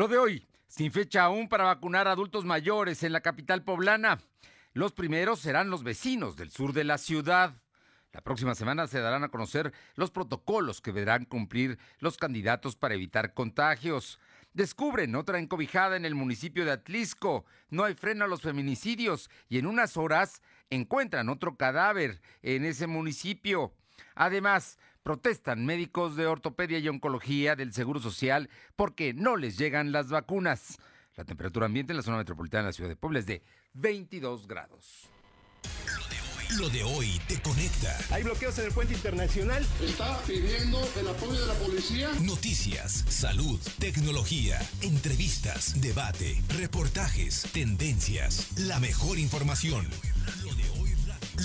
Lo de hoy, sin fecha aún para vacunar a adultos mayores en la capital poblana. Los primeros serán los vecinos del sur de la ciudad. La próxima semana se darán a conocer los protocolos que deberán cumplir los candidatos para evitar contagios. Descubren otra encobijada en el municipio de Atlisco. No hay freno a los feminicidios y en unas horas encuentran otro cadáver en ese municipio. Además, protestan médicos de ortopedia y oncología del Seguro Social porque no les llegan las vacunas. La temperatura ambiente en la zona metropolitana de la ciudad de Puebla es de 22 grados. Lo de hoy te conecta. Hay bloqueos en el puente internacional. Está pidiendo el apoyo de la policía. Noticias, salud, tecnología, entrevistas, debate, reportajes, tendencias, la mejor información. Lo de hoy,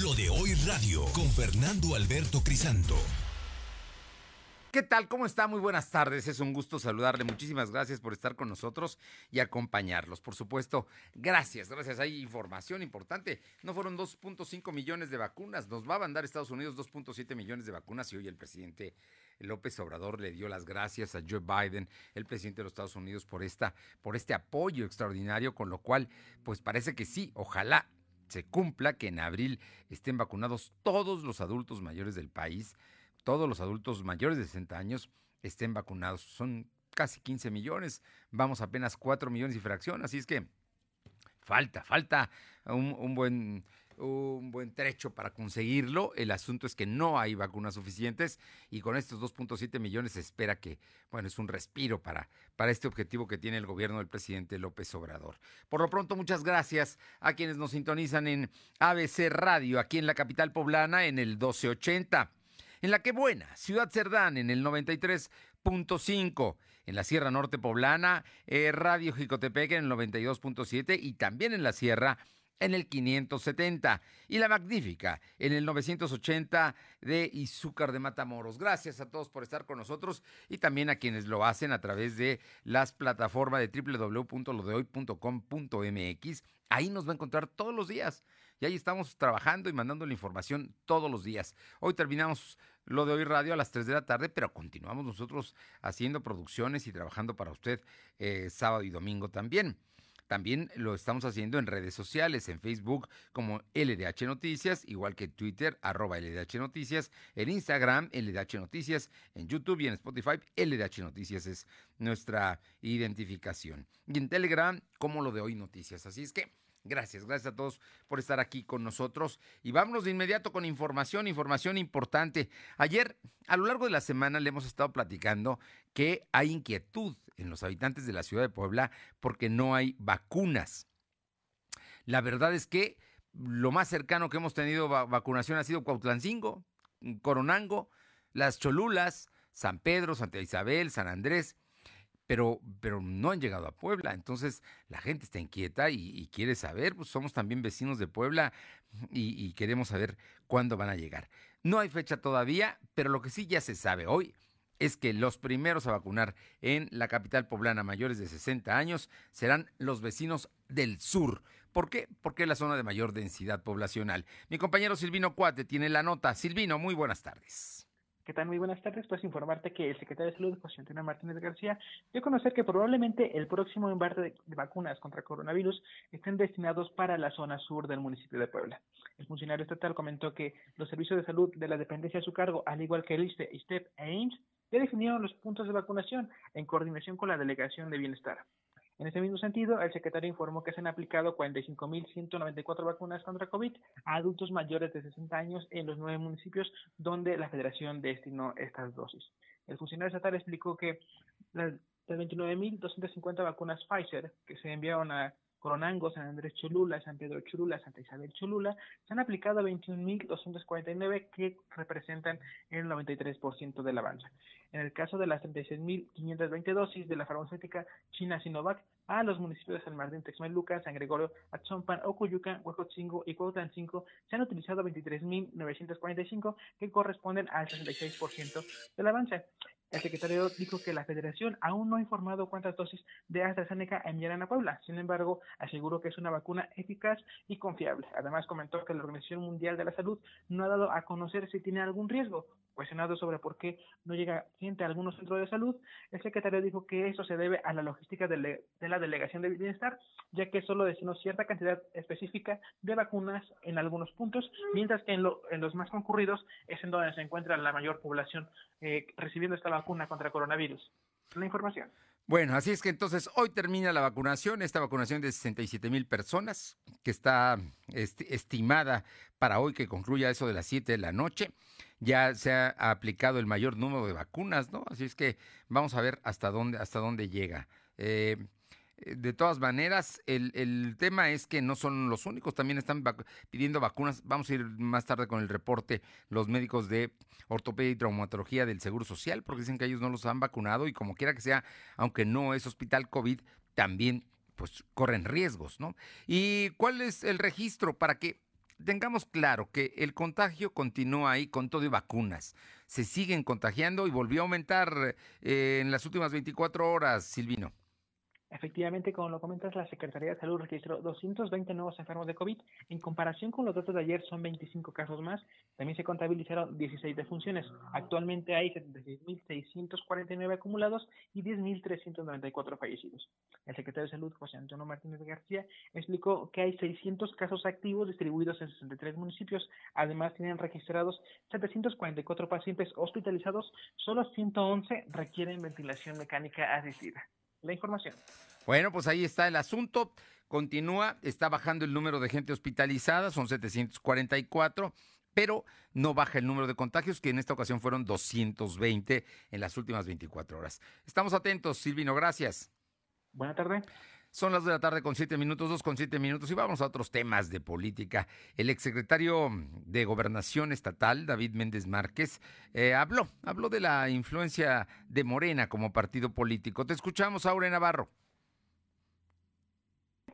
Lo de hoy radio con Fernando Alberto Crisanto. ¿Qué tal? ¿Cómo está? Muy buenas tardes. Es un gusto saludarle. Muchísimas gracias por estar con nosotros y acompañarlos. Por supuesto, gracias, gracias. Hay información importante. No fueron 2.5 millones de vacunas. Nos va a mandar Estados Unidos 2.7 millones de vacunas y hoy el presidente López Obrador le dio las gracias a Joe Biden, el presidente de los Estados Unidos, por esta, por este apoyo extraordinario, con lo cual, pues parece que sí, ojalá se cumpla que en abril estén vacunados todos los adultos mayores del país todos los adultos mayores de 60 años estén vacunados. Son casi 15 millones, vamos apenas 4 millones y fracción, así es que falta, falta un, buen un buen trecho para conseguirlo. El asunto es que no hay vacunas suficientes y con estos 2.7 millones se espera que, bueno, es un respiro para, para este objetivo que tiene el gobierno del presidente López Obrador. Por lo pronto, muchas gracias a quienes nos sintonizan en ABC Radio, aquí en la capital poblana, en el 1280 en la que buena, Ciudad Cerdán en el 93.5, en la Sierra Norte Poblana, eh, Radio Jicotepec en el 92.7 y también en la Sierra en el 570 y la magnífica en el 980 de Izúcar de Matamoros. Gracias a todos por estar con nosotros y también a quienes lo hacen a través de las plataformas de www.lodehoy.com.mx. Ahí nos va a encontrar todos los días y ahí estamos trabajando y mandando la información todos los días. Hoy terminamos lo de hoy radio a las 3 de la tarde, pero continuamos nosotros haciendo producciones y trabajando para usted eh, sábado y domingo también. También lo estamos haciendo en redes sociales, en Facebook como LDH Noticias, igual que Twitter, arroba LDH Noticias, en Instagram, LDH Noticias, en YouTube y en Spotify, LDH Noticias es nuestra identificación. Y en Telegram, como lo de hoy Noticias. Así es que Gracias, gracias a todos por estar aquí con nosotros. Y vámonos de inmediato con información, información importante. Ayer, a lo largo de la semana, le hemos estado platicando que hay inquietud en los habitantes de la ciudad de Puebla porque no hay vacunas. La verdad es que lo más cercano que hemos tenido vacunación ha sido Cuautlancingo, Coronango, las Cholulas, San Pedro, Santa Isabel, San Andrés pero, pero no han llegado a Puebla. Entonces la gente está inquieta y, quiere saber, pues somos también vecinos de Puebla y, queremos saber cuándo van a llegar. No hay fecha todavía, pero lo que sí ya se sabe hoy es que los primeros a vacunar en la capital poblana mayores de 60 años serán los vecinos del sur. ¿Por qué? Porque es la zona de mayor densidad poblacional. Mi compañero Silvino Cuate tiene la nota. Silvino, muy buenas tardes. ¿Qué tal? Muy buenas tardes. Pues informarte que el secretario de Salud, José Antonio Martínez García, dio a conocer que probablemente el próximo embarque de, vacunas contra coronavirus estén destinados para la zona sur del municipio de Puebla. El funcionario estatal comentó que los servicios de salud de la dependencia a su cargo, al igual que el ISTE, ISTEP e IMSS, ya definieron los puntos de vacunación en coordinación con la Delegación de Bienestar. En ese mismo sentido, el secretario informó que se han aplicado 45.194 vacunas contra COVID a adultos mayores de 60 años en los nueve municipios donde la federación destinó estas dosis. El funcionario estatal explicó que las 29.250 vacunas Pfizer que se enviaron a Coronango, San Andrés Cholula, San Pedro Cholula, Santa Isabel Cholula, se han aplicado 21.249 que representan el 93% del avance. En el caso de las 36.520 dosis de la farmacéutica china Sinovac a los municipios de San Martín, Texmelucan, San Gregorio, Atzompan, Ocuyucan, Huejotzingo y Cuautlancingo se han utilizado 23.945 que corresponden al 66% del avance. El secretario dijo que la federación aún no ha informado cuántas dosis de AstraZeneca enviarán a Puebla. Sin embargo, aseguró que es una vacuna eficaz y confiable. Además, comentó que la Organización Mundial de la Salud no ha dado a conocer si tiene algún riesgo. Cuestionado sobre por qué no llega gente a algunos centros de salud, el secretario dijo que eso se debe a la logística de, la Delegación de Bienestar, ya que solo destinó cierta cantidad específica de vacunas en algunos puntos, mientras que en, los más concurridos es en donde se encuentra la mayor población eh, recibiendo esta vacuna contra coronavirus. La información. Bueno, así es que entonces hoy termina la vacunación, esta vacunación de 67 mil personas, que está estimada para hoy que concluya eso de las 7 de la noche. Ya se ha aplicado el mayor número de vacunas, ¿no? Así es que vamos a ver hasta dónde, hasta dónde llega. Eh, de todas maneras, el, tema es que no son los únicos, también están pidiendo vacunas. Vamos a ir más tarde con el reporte, los médicos de ortopedia y traumatología del Seguro Social, porque dicen que ellos no los han vacunado y como quiera que sea, aunque no es hospital COVID, también pues corren riesgos, ¿no? ¿Y cuál es el registro para que tengamos claro que el contagio continúa ahí con todo y vacunas? Se siguen contagiando y volvió a aumentar eh, en las últimas 24 horas, Silvino. Efectivamente, como lo comentas, la Secretaría de Salud registró 220 nuevos enfermos de COVID. En comparación con los datos de ayer, son 25 casos más. También se contabilizaron 16 defunciones. Actualmente hay 76.649 acumulados y 10.394 fallecidos. El secretario de Salud, José Antonio Martínez García, explicó que hay 600 casos activos distribuidos en 63 municipios. Además, tienen registrados 744 pacientes hospitalizados. Solo 111 requieren ventilación mecánica asistida la información. Bueno, pues ahí está el asunto. Continúa, está bajando el número de gente hospitalizada, son 744, pero no baja el número de contagios, que en esta ocasión fueron 220 en las últimas 24 horas. Estamos atentos, Silvino, gracias. Buenas tardes. Son las de la tarde con siete minutos, dos con siete minutos, y vamos a otros temas de política. El exsecretario de Gobernación Estatal, David Méndez Márquez, eh, habló, habló de la influencia de Morena como partido político. Te escuchamos, Aure Navarro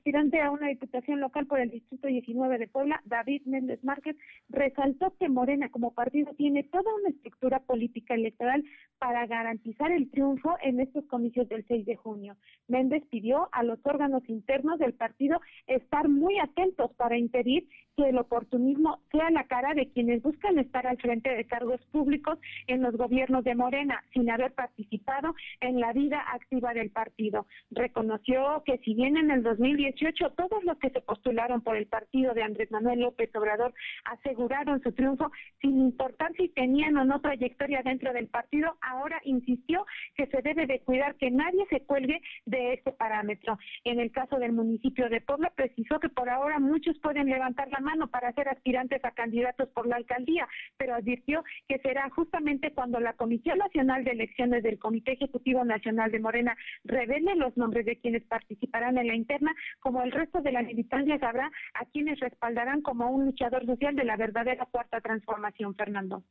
aspirante a una diputación local por el Distrito 19 de Puebla, David Méndez Márquez, resaltó que Morena como partido tiene toda una estructura política electoral para garantizar el triunfo en estos comicios del 6 de junio. Méndez pidió a los órganos internos del partido estar muy atentos para impedir que el oportunismo sea la cara de quienes buscan estar al frente de cargos públicos en los gobiernos de Morena sin haber participado en la vida activa del partido. Reconoció que si bien en el 2018 todos los que se postularon por el partido de Andrés Manuel López Obrador aseguraron su triunfo sin importar si tenían o no trayectoria dentro del partido, ahora insistió que se debe de cuidar que nadie se cuelgue de este parámetro. En el caso del municipio de Puebla precisó que por ahora muchos pueden levantar la mano para ser aspirantes a candidatos por la alcaldía, pero advirtió que será justamente cuando la Comisión Nacional de Elecciones del Comité Ejecutivo Nacional de Morena revele los nombres de quienes participarán en la interna, como el resto de la militancia sabrá a quienes respaldarán como un luchador social de la verdadera cuarta transformación, Fernando.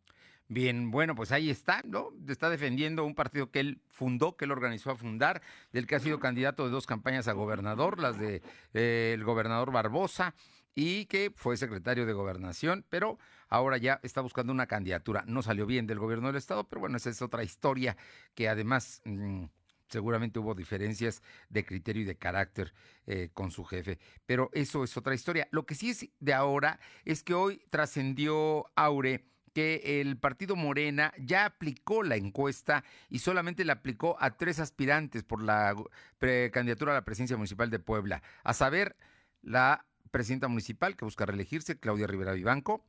Bien, bueno, pues ahí está, ¿no? Está defendiendo un partido que él fundó, que él organizó a fundar, del que ha sido candidato de dos campañas a gobernador, las de eh, el gobernador Barbosa y que fue secretario de gobernación, pero ahora ya está buscando una candidatura. No salió bien del gobierno del estado, pero bueno, esa es otra historia que además mm, seguramente hubo diferencias de criterio y de carácter eh, con su jefe, pero eso es otra historia. Lo que sí es de ahora es que hoy trascendió Aure que el partido Morena ya aplicó la encuesta y solamente la aplicó a tres aspirantes por la candidatura a la presidencia municipal de Puebla, a saber, la presidenta municipal que busca reelegirse, Claudia Rivera Vivanco,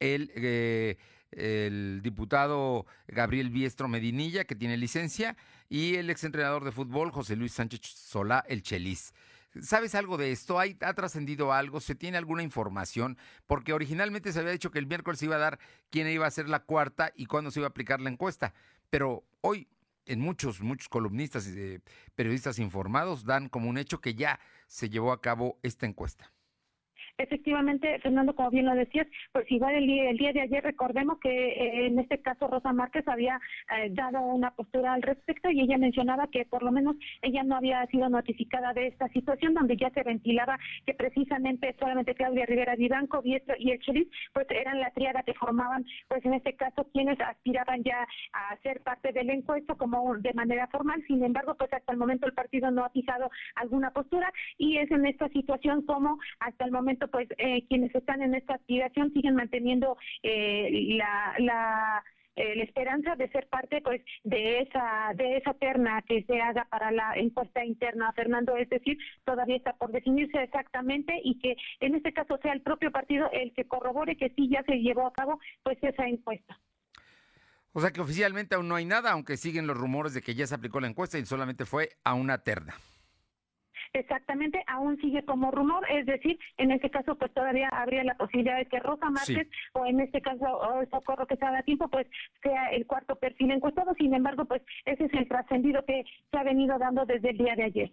el, eh, el diputado Gabriel Biestro Medinilla, que tiene licencia, y el exentrenador de fútbol, José Luis Sánchez Solá, el Chelis. ¿Sabes algo de esto? ¿Hay, ¿Ha trascendido algo? ¿Se tiene alguna información? Porque originalmente se había dicho que el miércoles se iba a dar quién iba a ser la cuarta y cuándo se iba a aplicar la encuesta. Pero hoy, en muchos, muchos columnistas y periodistas informados dan como un hecho que ya se llevó a cabo esta encuesta. Efectivamente, Fernando, como bien lo decías, pues igual el día, el día de ayer recordemos que eh, en este caso Rosa Márquez había eh, dado una postura al respecto y ella mencionaba que por lo menos ella no había sido notificada de esta situación donde ya se ventilaba que precisamente solamente Claudia Rivera Vivanco, Biestro y el Chelis pues eran la triada que formaban pues en este caso quienes aspiraban ya a ser parte del encuesto como de manera formal, sin embargo pues hasta el momento el partido no ha fijado alguna postura y es en esta situación como hasta el momento pues eh, quienes están en esta aspiración siguen manteniendo eh, la, la eh, la esperanza de ser parte pues de esa de esa terna que se haga para la encuesta interna. Fernando es decir todavía está por definirse exactamente y que en este caso sea el propio partido el que corrobore que sí ya se llevó a cabo pues esa encuesta. O sea que oficialmente aún no hay nada aunque siguen los rumores de que ya se aplicó la encuesta y solamente fue a una terna exactamente aún sigue como rumor, es decir, en este caso pues todavía habría la posibilidad de que Rosa Márquez o en este caso o Socorro que se haga tiempo pues sea el cuarto perfil encuestado, sin embargo pues ese es el trascendido que se ha venido dando desde el día de ayer.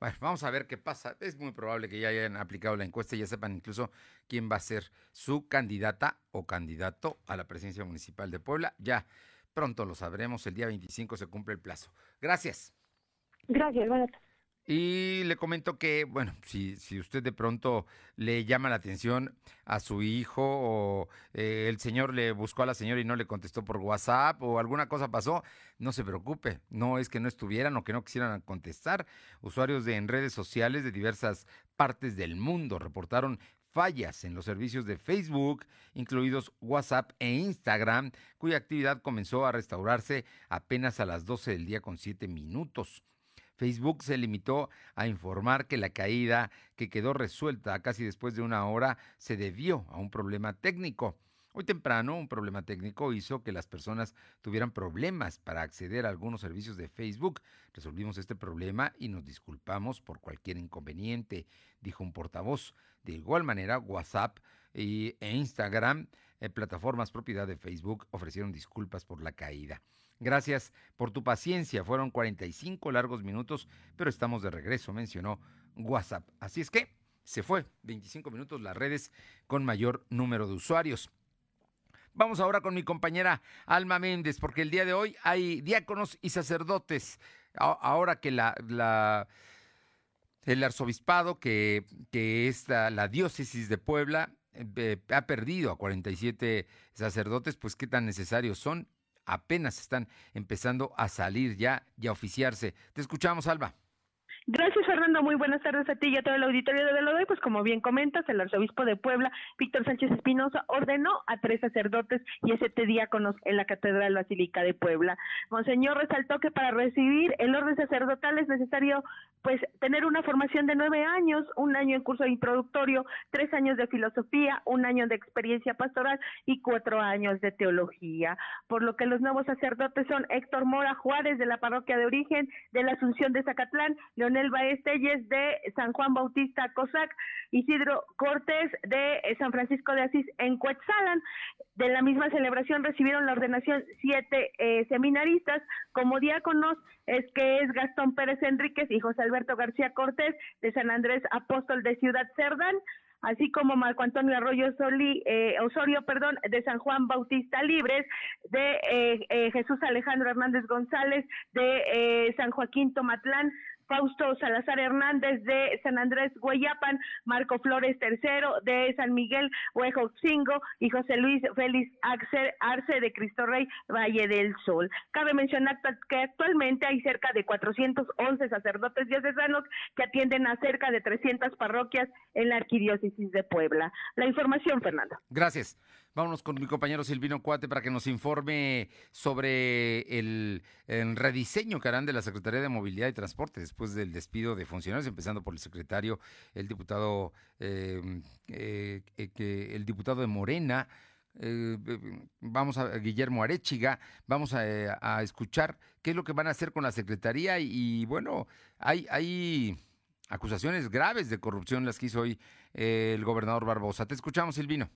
Bueno, vamos a ver qué pasa. Es muy probable que ya hayan aplicado la encuesta y ya sepan incluso quién va a ser su candidata o candidato a la presidencia municipal de Puebla. Ya pronto lo sabremos. El día 25 se cumple el plazo. Gracias. Gracias, buenas y le comento que, bueno, si, si usted de pronto le llama la atención a su hijo o eh, el señor le buscó a la señora y no le contestó por WhatsApp o alguna cosa pasó, no se preocupe, no es que no estuvieran o que no quisieran contestar. Usuarios de en redes sociales de diversas partes del mundo reportaron fallas en los servicios de Facebook, incluidos WhatsApp e Instagram, cuya actividad comenzó a restaurarse apenas a las 12 del día con 7 minutos. Facebook se limitó a informar que la caída, que quedó resuelta casi después de una hora, se debió a un problema técnico. Hoy temprano, un problema técnico hizo que las personas tuvieran problemas para acceder a algunos servicios de Facebook. Resolvimos este problema y nos disculpamos por cualquier inconveniente, dijo un portavoz. De igual manera, WhatsApp e Instagram, eh, plataformas propiedad de Facebook, ofrecieron disculpas por la caída. Gracias por tu paciencia. Fueron 45 largos minutos, pero estamos de regreso, mencionó WhatsApp. Así es que se fue 25 minutos las redes con mayor número de usuarios. Vamos ahora con mi compañera Alma Méndez, porque el día de hoy hay diáconos y sacerdotes. Ahora que la, el arzobispado, que, que es la, diócesis de Puebla, eh, ha perdido a 47 sacerdotes, pues qué tan necesarios son apenas están empezando a salir ya y a oficiarse. Te escuchamos, Alba. Fernando. Muy buenas tardes a ti y a todo el auditorio de Velodoy. Pues como bien comentas, el arzobispo de Puebla, Víctor Sánchez Espinosa, ordenó a tres sacerdotes y siete diáconos en la Catedral Basílica de Puebla. Monseñor resaltó que para recibir el orden sacerdotal es necesario pues tener una formación de nueve años, un año en curso introductorio, tres años de filosofía, un año de experiencia pastoral y cuatro años de teología. Por lo que los nuevos sacerdotes son Héctor Mora Juárez de la parroquia de origen de la Asunción de Zacatlán, Leonel De San Juan Bautista Cosac, Isidro Cortés de eh, San Francisco de Asís en Cuetzalan. De la misma celebración recibieron la ordenación siete eh, seminaristas como diáconos, es que es Gastón Pérez Enríquez y José Alberto García Cortés de San Andrés Apóstol de Ciudad Cerdán así como Marco Antonio Arroyo eh, Osorio, perdón, de San Juan Bautista Libres, de Jesús Alejandro Hernández González, de San Joaquín Tomatlán, Fausto Salazar Hernández de San Andrés Guayapan, Marco Flores III de San Miguel Huejotzingo y José Luis Félix Arce de Cristo Rey Valle del Sol. Cabe mencionar que actualmente hay cerca de 411 sacerdotes diocesanos que atienden a cerca de 300 parroquias en la arquidiócesis de Puebla. La información, Fernando. Gracias. Vámonos con mi compañero Silvino Cuate para que nos informe sobre el, rediseño que harán de la Secretaría de Movilidad y Transporte después del despido de funcionarios, empezando por el secretario, el diputado, em, eh, eh, que el diputado de Morena. Eh, vamos a Guillermo Arechiga, vamos a, escuchar qué es lo que van a hacer con la Secretaría y, bueno, hay, hay acusaciones graves de corrupción las que hizo hoy el gobernador Barbosa. Te escuchamos, Silvino.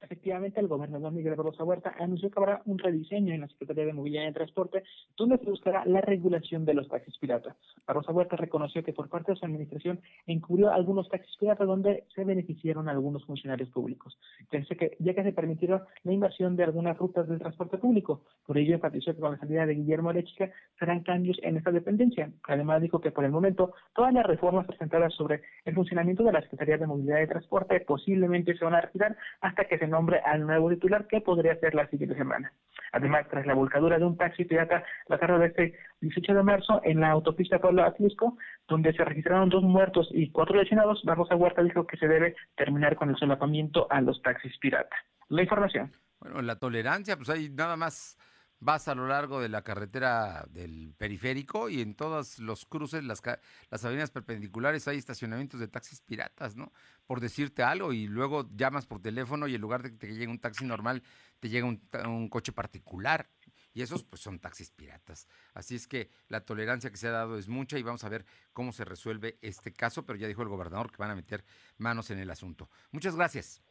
Efectivamente, el gobernador Miguel Barroso Huerta anunció que habrá un rediseño en la Secretaría de Movilidad y Transporte, donde se buscará la regulación de los taxis piratas. Barroso Huerta reconoció que por parte de su administración encubrió algunos taxis piratas donde se beneficiaron algunos funcionarios públicos, que, ya que se permitieron la inversión de algunas rutas del transporte público. Por ello, enfatizó que con la salida de Guillermo Lechica serán cambios en esta dependencia. Además, dijo que por el momento todas las reformas presentadas sobre el funcionamiento de la Secretaría de Movilidad y Transporte posiblemente se van a retirar hasta que se nombre al nuevo titular que podría ser la siguiente semana. Además, tras la volcadura de un taxi pirata la tarde de este 18 de marzo en la autopista Puebla Atlisco, donde se registraron dos muertos y cuatro lesionados, Barbosa Huerta dijo que se debe terminar con el solapamiento a los taxis pirata. La información. Bueno, la tolerancia, pues hay nada más vas a lo largo de la carretera del periférico y en todos los cruces, las, las avenidas perpendiculares, hay estacionamientos de taxis piratas, ¿no? Por decirte algo, y luego llamas por teléfono y en lugar de que te llegue un taxi normal, te llega un, coche particular. Y esos pues son taxis piratas. Así es que la tolerancia que se ha dado es mucha y vamos a ver cómo se resuelve este caso, pero ya dijo el gobernador que van a meter manos en el asunto. Muchas gracias.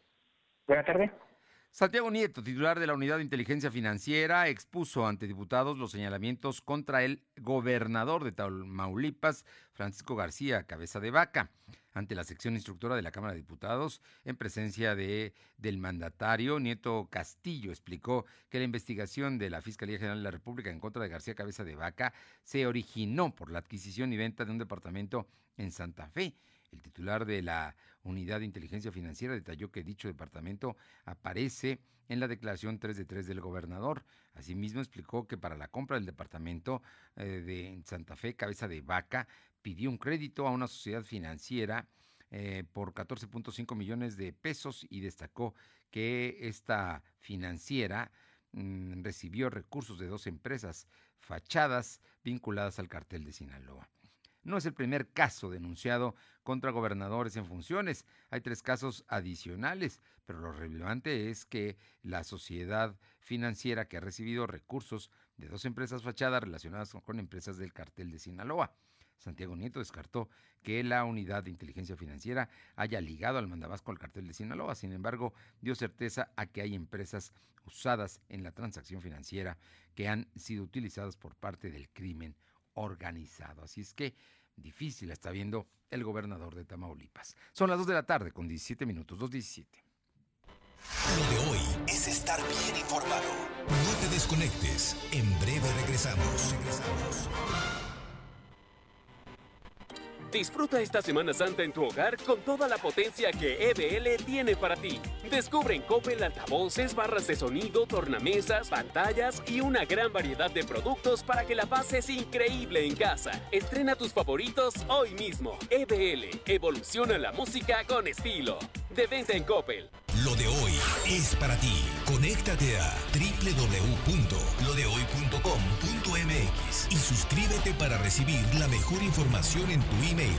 Buenas tardes. Santiago Nieto, titular de la Unidad de Inteligencia Financiera, expuso ante diputados los señalamientos contra el gobernador de Tamaulipas, Francisco García Cabeza de Vaca, ante la sección instructora de la Cámara de Diputados, en presencia de, del mandatario Nieto Castillo, explicó que la investigación de la Fiscalía General de la República en contra de García Cabeza de Vaca se originó por la adquisición y venta de un departamento en Santa Fe el titular de la Unidad de Inteligencia Financiera detalló que dicho departamento aparece en la declaración 3 de 3 del gobernador. Asimismo explicó que para la compra del departamento eh, de Santa Fe, Cabeza de Vaca, pidió un crédito a una sociedad financiera eh, por 14.5 millones de pesos y destacó que esta financiera mm, recibió recursos de dos empresas fachadas vinculadas al cartel de Sinaloa. No es el primer caso denunciado contra gobernadores en funciones. Hay tres casos adicionales, pero lo relevante es que la sociedad financiera que ha recibido recursos de dos empresas fachadas relacionadas con empresas del cartel de Sinaloa. Santiago Nieto descartó que la unidad de inteligencia financiera haya ligado al mandabasco al cartel de Sinaloa. Sin embargo, dio certeza a que hay empresas usadas en la transacción financiera que han sido utilizadas por parte del crimen organizado. Así es que difícil está viendo el gobernador de Tamaulipas. Son las 2 de la tarde con 17 minutos, 2.17. Lo de hoy es estar bien informado. No te desconectes. En breve regresamos. Regresamos. Disfruta esta Semana Santa en tu hogar con toda la potencia que EBL tiene para ti. Descubre en Coppel altavoces, barras de sonido, tornamesas, pantallas y una gran variedad de productos para que la pases increíble en casa. Estrena tus favoritos hoy mismo. EBL, evoluciona la música con estilo. De venta en Coppel. Lo de hoy es para ti. Conéctate a www.lodehoy.com.mx y suscríbete para recibir la mejor información en tu email.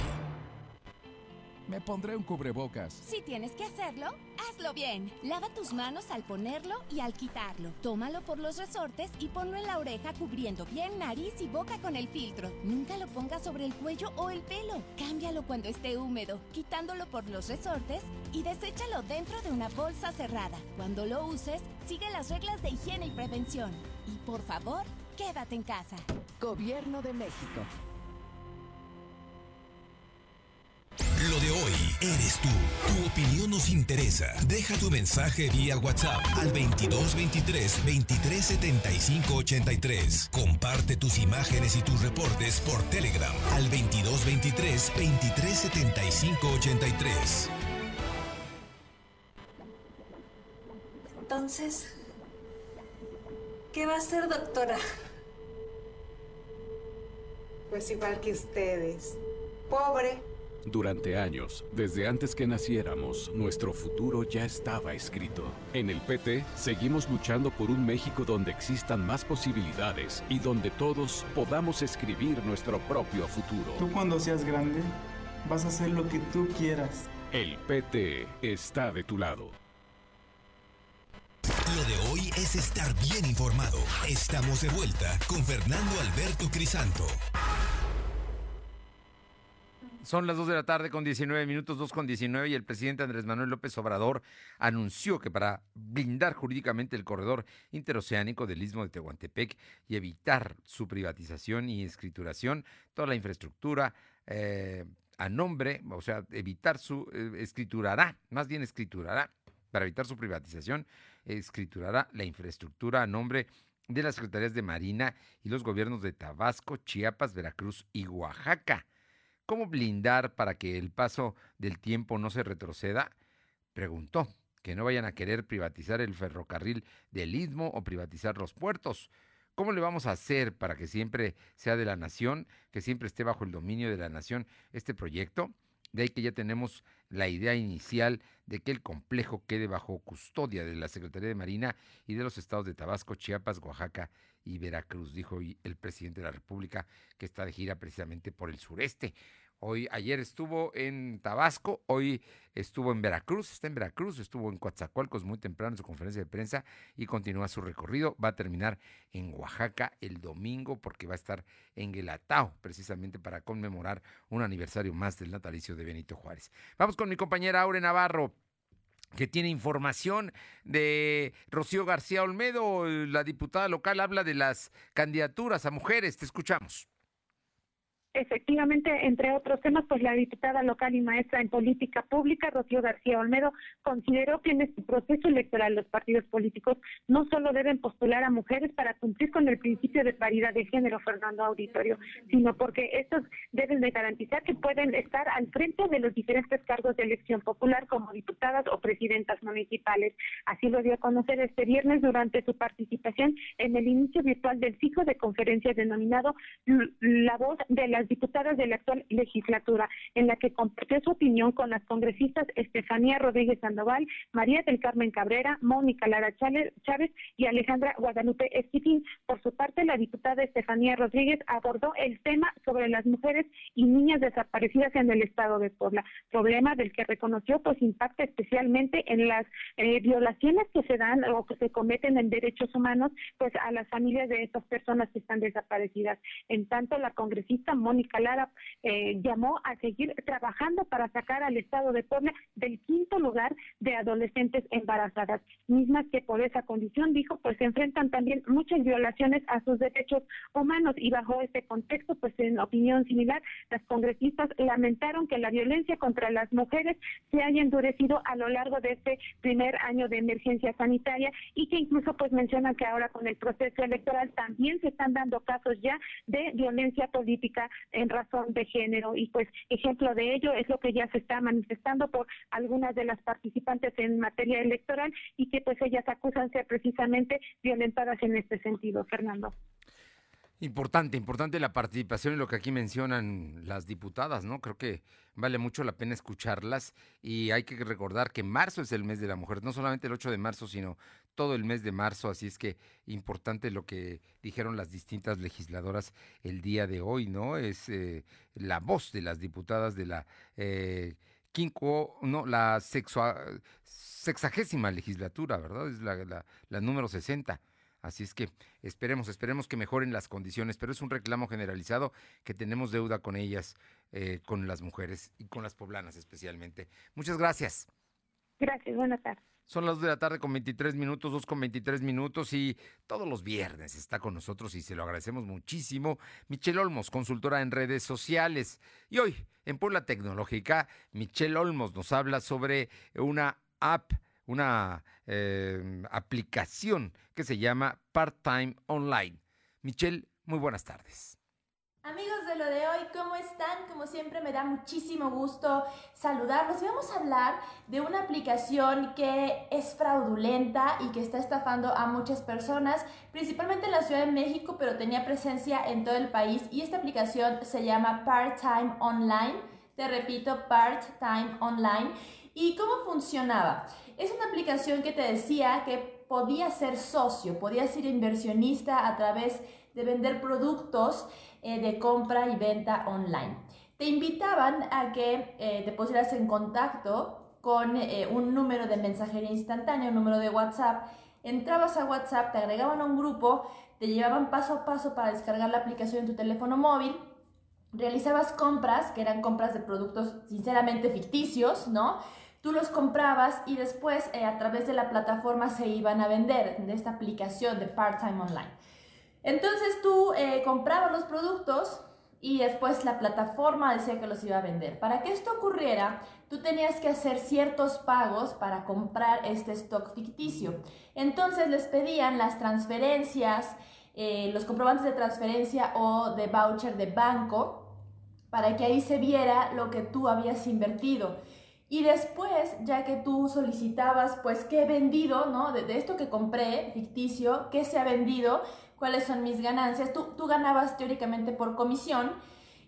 Me pondré un cubrebocas. Si tienes que hacerlo, hazlo bien. Lava tus manos al ponerlo y al quitarlo. Tómalo por los resortes y ponlo en la oreja cubriendo bien nariz y boca con el filtro. Nunca lo pongas sobre el cuello o el pelo. Cámbialo cuando esté húmedo, quitándolo por los resortes y deséchalo dentro de una bolsa cerrada. Cuando lo uses, sigue las reglas de higiene y prevención. Y por favor, quédate en casa. Gobierno de México. Lo de hoy eres tú. Tu opinión nos interesa. Deja tu mensaje vía WhatsApp al 2223 2375 83. Comparte tus imágenes y tus reportes por Telegram al 2223 2375 83. Entonces, ¿qué va a ser, doctora? Pues igual que ustedes. Pobre durante años, desde antes que naciéramos, nuestro futuro ya estaba escrito. En el PT, seguimos luchando por un México donde existan más posibilidades y donde todos podamos escribir nuestro propio futuro. Tú cuando seas grande, vas a hacer lo que tú quieras. El PT está de tu lado. Lo de hoy es estar bien informado. Estamos de vuelta con Fernando Alberto Crisanto. Son las 2 de la tarde con 19 minutos, 2 con 19, y el presidente Andrés Manuel López Obrador anunció que para blindar jurídicamente el corredor interoceánico del Istmo de Tehuantepec y evitar su privatización y escrituración, toda la infraestructura eh, a nombre, o sea, evitar su, eh, escriturará, más bien escriturará, para evitar su privatización, escriturará la infraestructura a nombre de las Secretarías de Marina y los gobiernos de Tabasco, Chiapas, Veracruz y Oaxaca. ¿Cómo blindar para que el paso del tiempo no se retroceda? Preguntó que no vayan a querer privatizar el ferrocarril del istmo o privatizar los puertos. ¿Cómo le vamos a hacer para que siempre sea de la nación, que siempre esté bajo el dominio de la nación este proyecto? De ahí que ya tenemos la idea inicial de que el complejo quede bajo custodia de la Secretaría de Marina y de los estados de Tabasco, Chiapas, Oaxaca y Veracruz, dijo el presidente de la República, que está de gira precisamente por el sureste. Hoy, ayer estuvo en Tabasco, hoy estuvo en Veracruz, está en Veracruz, estuvo en Coatzacoalcos muy temprano en su conferencia de prensa y continúa su recorrido. Va a terminar en Oaxaca el domingo porque va a estar en Guelatao, precisamente para conmemorar un aniversario más del natalicio de Benito Juárez. Vamos con mi compañera Aure Navarro que tiene información de Rocío García Olmedo, la diputada local, habla de las candidaturas a mujeres. Te escuchamos. Efectivamente, entre otros temas, pues la diputada local y maestra en política pública, Rocío García Olmedo, consideró que en este proceso electoral los partidos políticos no solo deben postular a mujeres para cumplir con el principio de paridad de género, Fernando Auditorio, sino porque estos deben de garantizar que pueden estar al frente de los diferentes cargos de elección popular como diputadas o presidentas municipales. Así lo dio a conocer este viernes durante su participación en el inicio virtual del ciclo de conferencias denominado La Voz de las diputadas de la actual legislatura, en la que compartió su opinión con las congresistas Estefanía Rodríguez Sandoval, María del Carmen Cabrera, Mónica Lara Chávez y Alejandra Guadalupe Esquitín. Por su parte, la diputada Estefanía Rodríguez abordó el tema sobre las mujeres y niñas desaparecidas en el estado de Puebla, problema del que reconoció pues impacta especialmente en las eh, violaciones que se dan o que se cometen en derechos humanos pues a las familias de estas personas que están desaparecidas. En tanto, la congresista Mónica Lara eh, llamó a seguir trabajando para sacar al Estado de Puebla del quinto lugar de adolescentes embarazadas, mismas que por esa condición, dijo, pues se enfrentan también muchas violaciones a sus derechos humanos. Y bajo este contexto, pues en opinión similar, las congresistas lamentaron que la violencia contra las mujeres se haya endurecido a lo largo de este primer año de emergencia sanitaria y que incluso pues mencionan que ahora con el proceso electoral también se están dando casos ya de violencia política en razón de género y pues ejemplo de ello es lo que ya se está manifestando por algunas de las participantes en materia electoral y que pues ellas acusan ser precisamente violentadas en este sentido, Fernando. Importante, importante la participación y lo que aquí mencionan las diputadas, ¿no? Creo que vale mucho la pena escucharlas y hay que recordar que marzo es el mes de la mujer, no solamente el 8 de marzo, sino todo el mes de marzo, así es que importante lo que dijeron las distintas legisladoras el día de hoy, ¿no? Es eh, la voz de las diputadas de la eh, quinco, no, la sexagésima legislatura, ¿verdad? Es la número 60 Así es que esperemos, esperemos que mejoren las condiciones, pero es un reclamo generalizado que tenemos deuda con ellas, eh, con las mujeres y con las poblanas especialmente. Muchas gracias. Gracias, buenas tardes. Son las 2 de la tarde con 23 minutos, 2 con 23 minutos y todos los viernes está con nosotros y se lo agradecemos muchísimo. Michelle Olmos, consultora en redes sociales. Y hoy, en Puebla Tecnológica, Michelle Olmos nos habla sobre una app una eh, aplicación que se llama Part-Time Online. Michelle, muy buenas tardes. Amigos de lo de hoy, ¿cómo están? Como siempre me da muchísimo gusto saludarlos y vamos a hablar de una aplicación que es fraudulenta y que está estafando a muchas personas, principalmente en la Ciudad de México, pero tenía presencia en todo el país y esta aplicación se llama Part-Time Online. Te repito, Part-Time Online. ¿Y cómo funcionaba? Es una aplicación que te decía que podías ser socio, podías ser inversionista a través de vender productos eh, de compra y venta online. Te invitaban a que eh, te pusieras en contacto con eh, un número de mensajería instantánea, un número de WhatsApp. Entrabas a WhatsApp, te agregaban a un grupo, te llevaban paso a paso para descargar la aplicación en tu teléfono móvil realizabas compras, que eran compras de productos sinceramente ficticios, ¿no? Tú los comprabas y después eh, a través de la plataforma se iban a vender de esta aplicación de part-time online. Entonces tú eh, comprabas los productos y después la plataforma decía que los iba a vender. Para que esto ocurriera, tú tenías que hacer ciertos pagos para comprar este stock ficticio. Entonces les pedían las transferencias, eh, los comprobantes de transferencia o de voucher de banco para que ahí se viera lo que tú habías invertido. Y después, ya que tú solicitabas, pues, qué he vendido, ¿no? De, esto que compré, ficticio, qué se ha vendido, cuáles son mis ganancias, tú, tú ganabas teóricamente por comisión.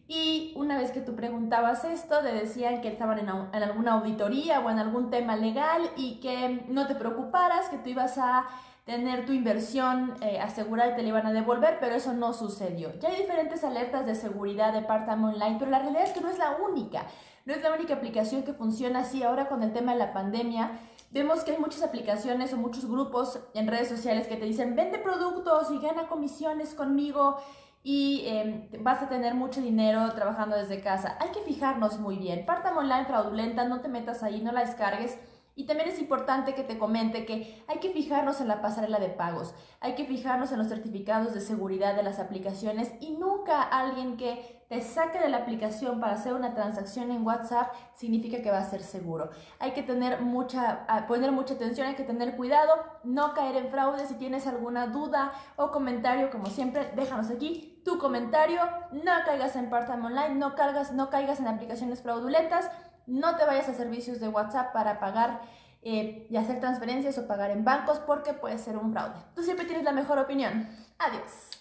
Y una vez que tú preguntabas esto, te decían que estaban en, en, alguna auditoría o en algún tema legal y que no te preocuparas, que tú ibas a tener tu inversión eh, asegurada y te la iban a devolver, pero eso no sucedió. Ya hay diferentes alertas de seguridad de Partam Online, pero la realidad es que no es la única. No es la única aplicación que funciona así. Ahora con el tema de la pandemia, vemos que hay muchas aplicaciones o muchos grupos en redes sociales que te dicen, vende productos y gana comisiones conmigo y em, vas a tener mucho dinero trabajando desde casa. Hay que fijarnos muy bien. Partam Online fraudulenta, no te metas ahí, no la descargues y también es importante que te comente que hay que fijarnos en la pasarela de pagos, hay que fijarnos en los certificados de seguridad de las aplicaciones y nunca alguien que te saque de la aplicación para hacer una transacción en WhatsApp significa que va a ser seguro. Hay que tener mucha, poner mucha atención, hay que tener cuidado, no caer en fraude. Si tienes alguna duda o comentario, como siempre, déjanos aquí tu comentario. No caigas en part-time online, no, cargas, no caigas en aplicaciones fraudulentas no te vayas a servicios de WhatsApp para pagar eh, y hacer transferencias o pagar en bancos porque puede ser un fraude. Tú siempre tienes la mejor opinión. Adiós.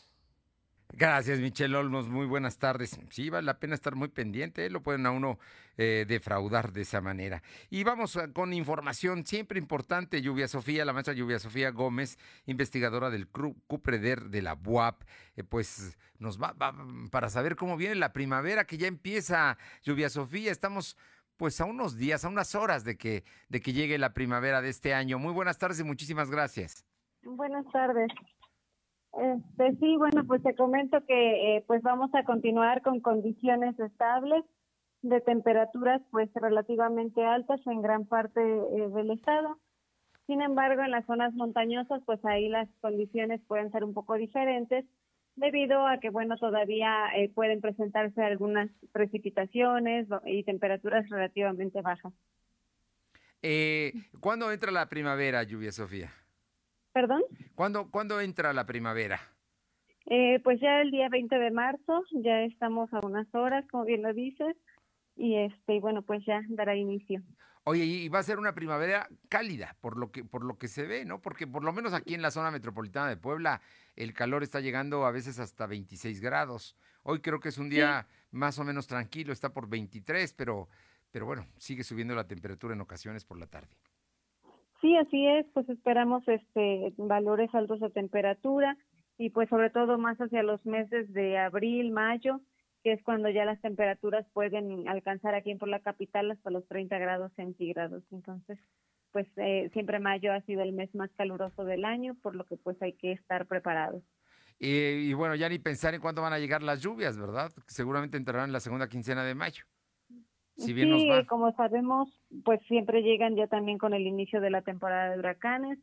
Gracias, Michelle Olmos. Muy buenas tardes. Sí, vale la pena estar muy pendiente. ¿eh? Lo pueden a uno eh, defraudar de esa manera. Y vamos con información siempre importante. Lluvia Sofía, la maestra Lluvia Sofía Gómez, investigadora del CUPREDER de la UAP, pues nos va, va para saber cómo viene la primavera que ya empieza. Lluvia Sofía, estamos pues a unos días, a unas horas de que, de que llegue la primavera de este año. Muy buenas tardes y muchísimas gracias. Buenas tardes. Este, sí, bueno, pues te comento que eh, pues vamos a continuar con condiciones estables de temperaturas pues relativamente altas en gran parte eh, del estado. Sin embargo, en las zonas montañosas pues ahí las condiciones pueden ser un poco diferentes debido a que, bueno, todavía eh, pueden presentarse algunas precipitaciones y temperaturas relativamente bajas. Eh, ¿Cuándo entra la primavera, Lluvia Sofía? ¿Perdón? ¿Cuándo, ¿cuándo entra la primavera? Eh, pues ya el día 20 de marzo, ya estamos a unas horas, como bien lo dices, y este, bueno, pues ya dará inicio. Oye, y va a ser una primavera cálida, por lo que, por lo que se ve, ¿no? Porque por lo menos aquí en la zona metropolitana de Puebla, el calor está llegando a veces hasta 26 grados. Hoy creo que es un día más o menos tranquilo, está por 23, pero, pero bueno, sigue subiendo la temperatura en ocasiones por la tarde. Sí, así es, pues esperamos este valores altos de temperatura y pues sobre todo más hacia los meses de abril, mayo, que es cuando ya las temperaturas pueden alcanzar aquí por la capital hasta los 30 grados centígrados. Entonces, pues eh, siempre mayo ha sido el mes más caluroso del año, por lo que pues hay que estar preparados. Y, bueno, ya ni pensar en cuándo van a llegar las lluvias, ¿verdad? Seguramente entrarán en la segunda quincena de mayo. Si bien sí, como sabemos, pues siempre llegan ya también con el inicio de la temporada de huracanes,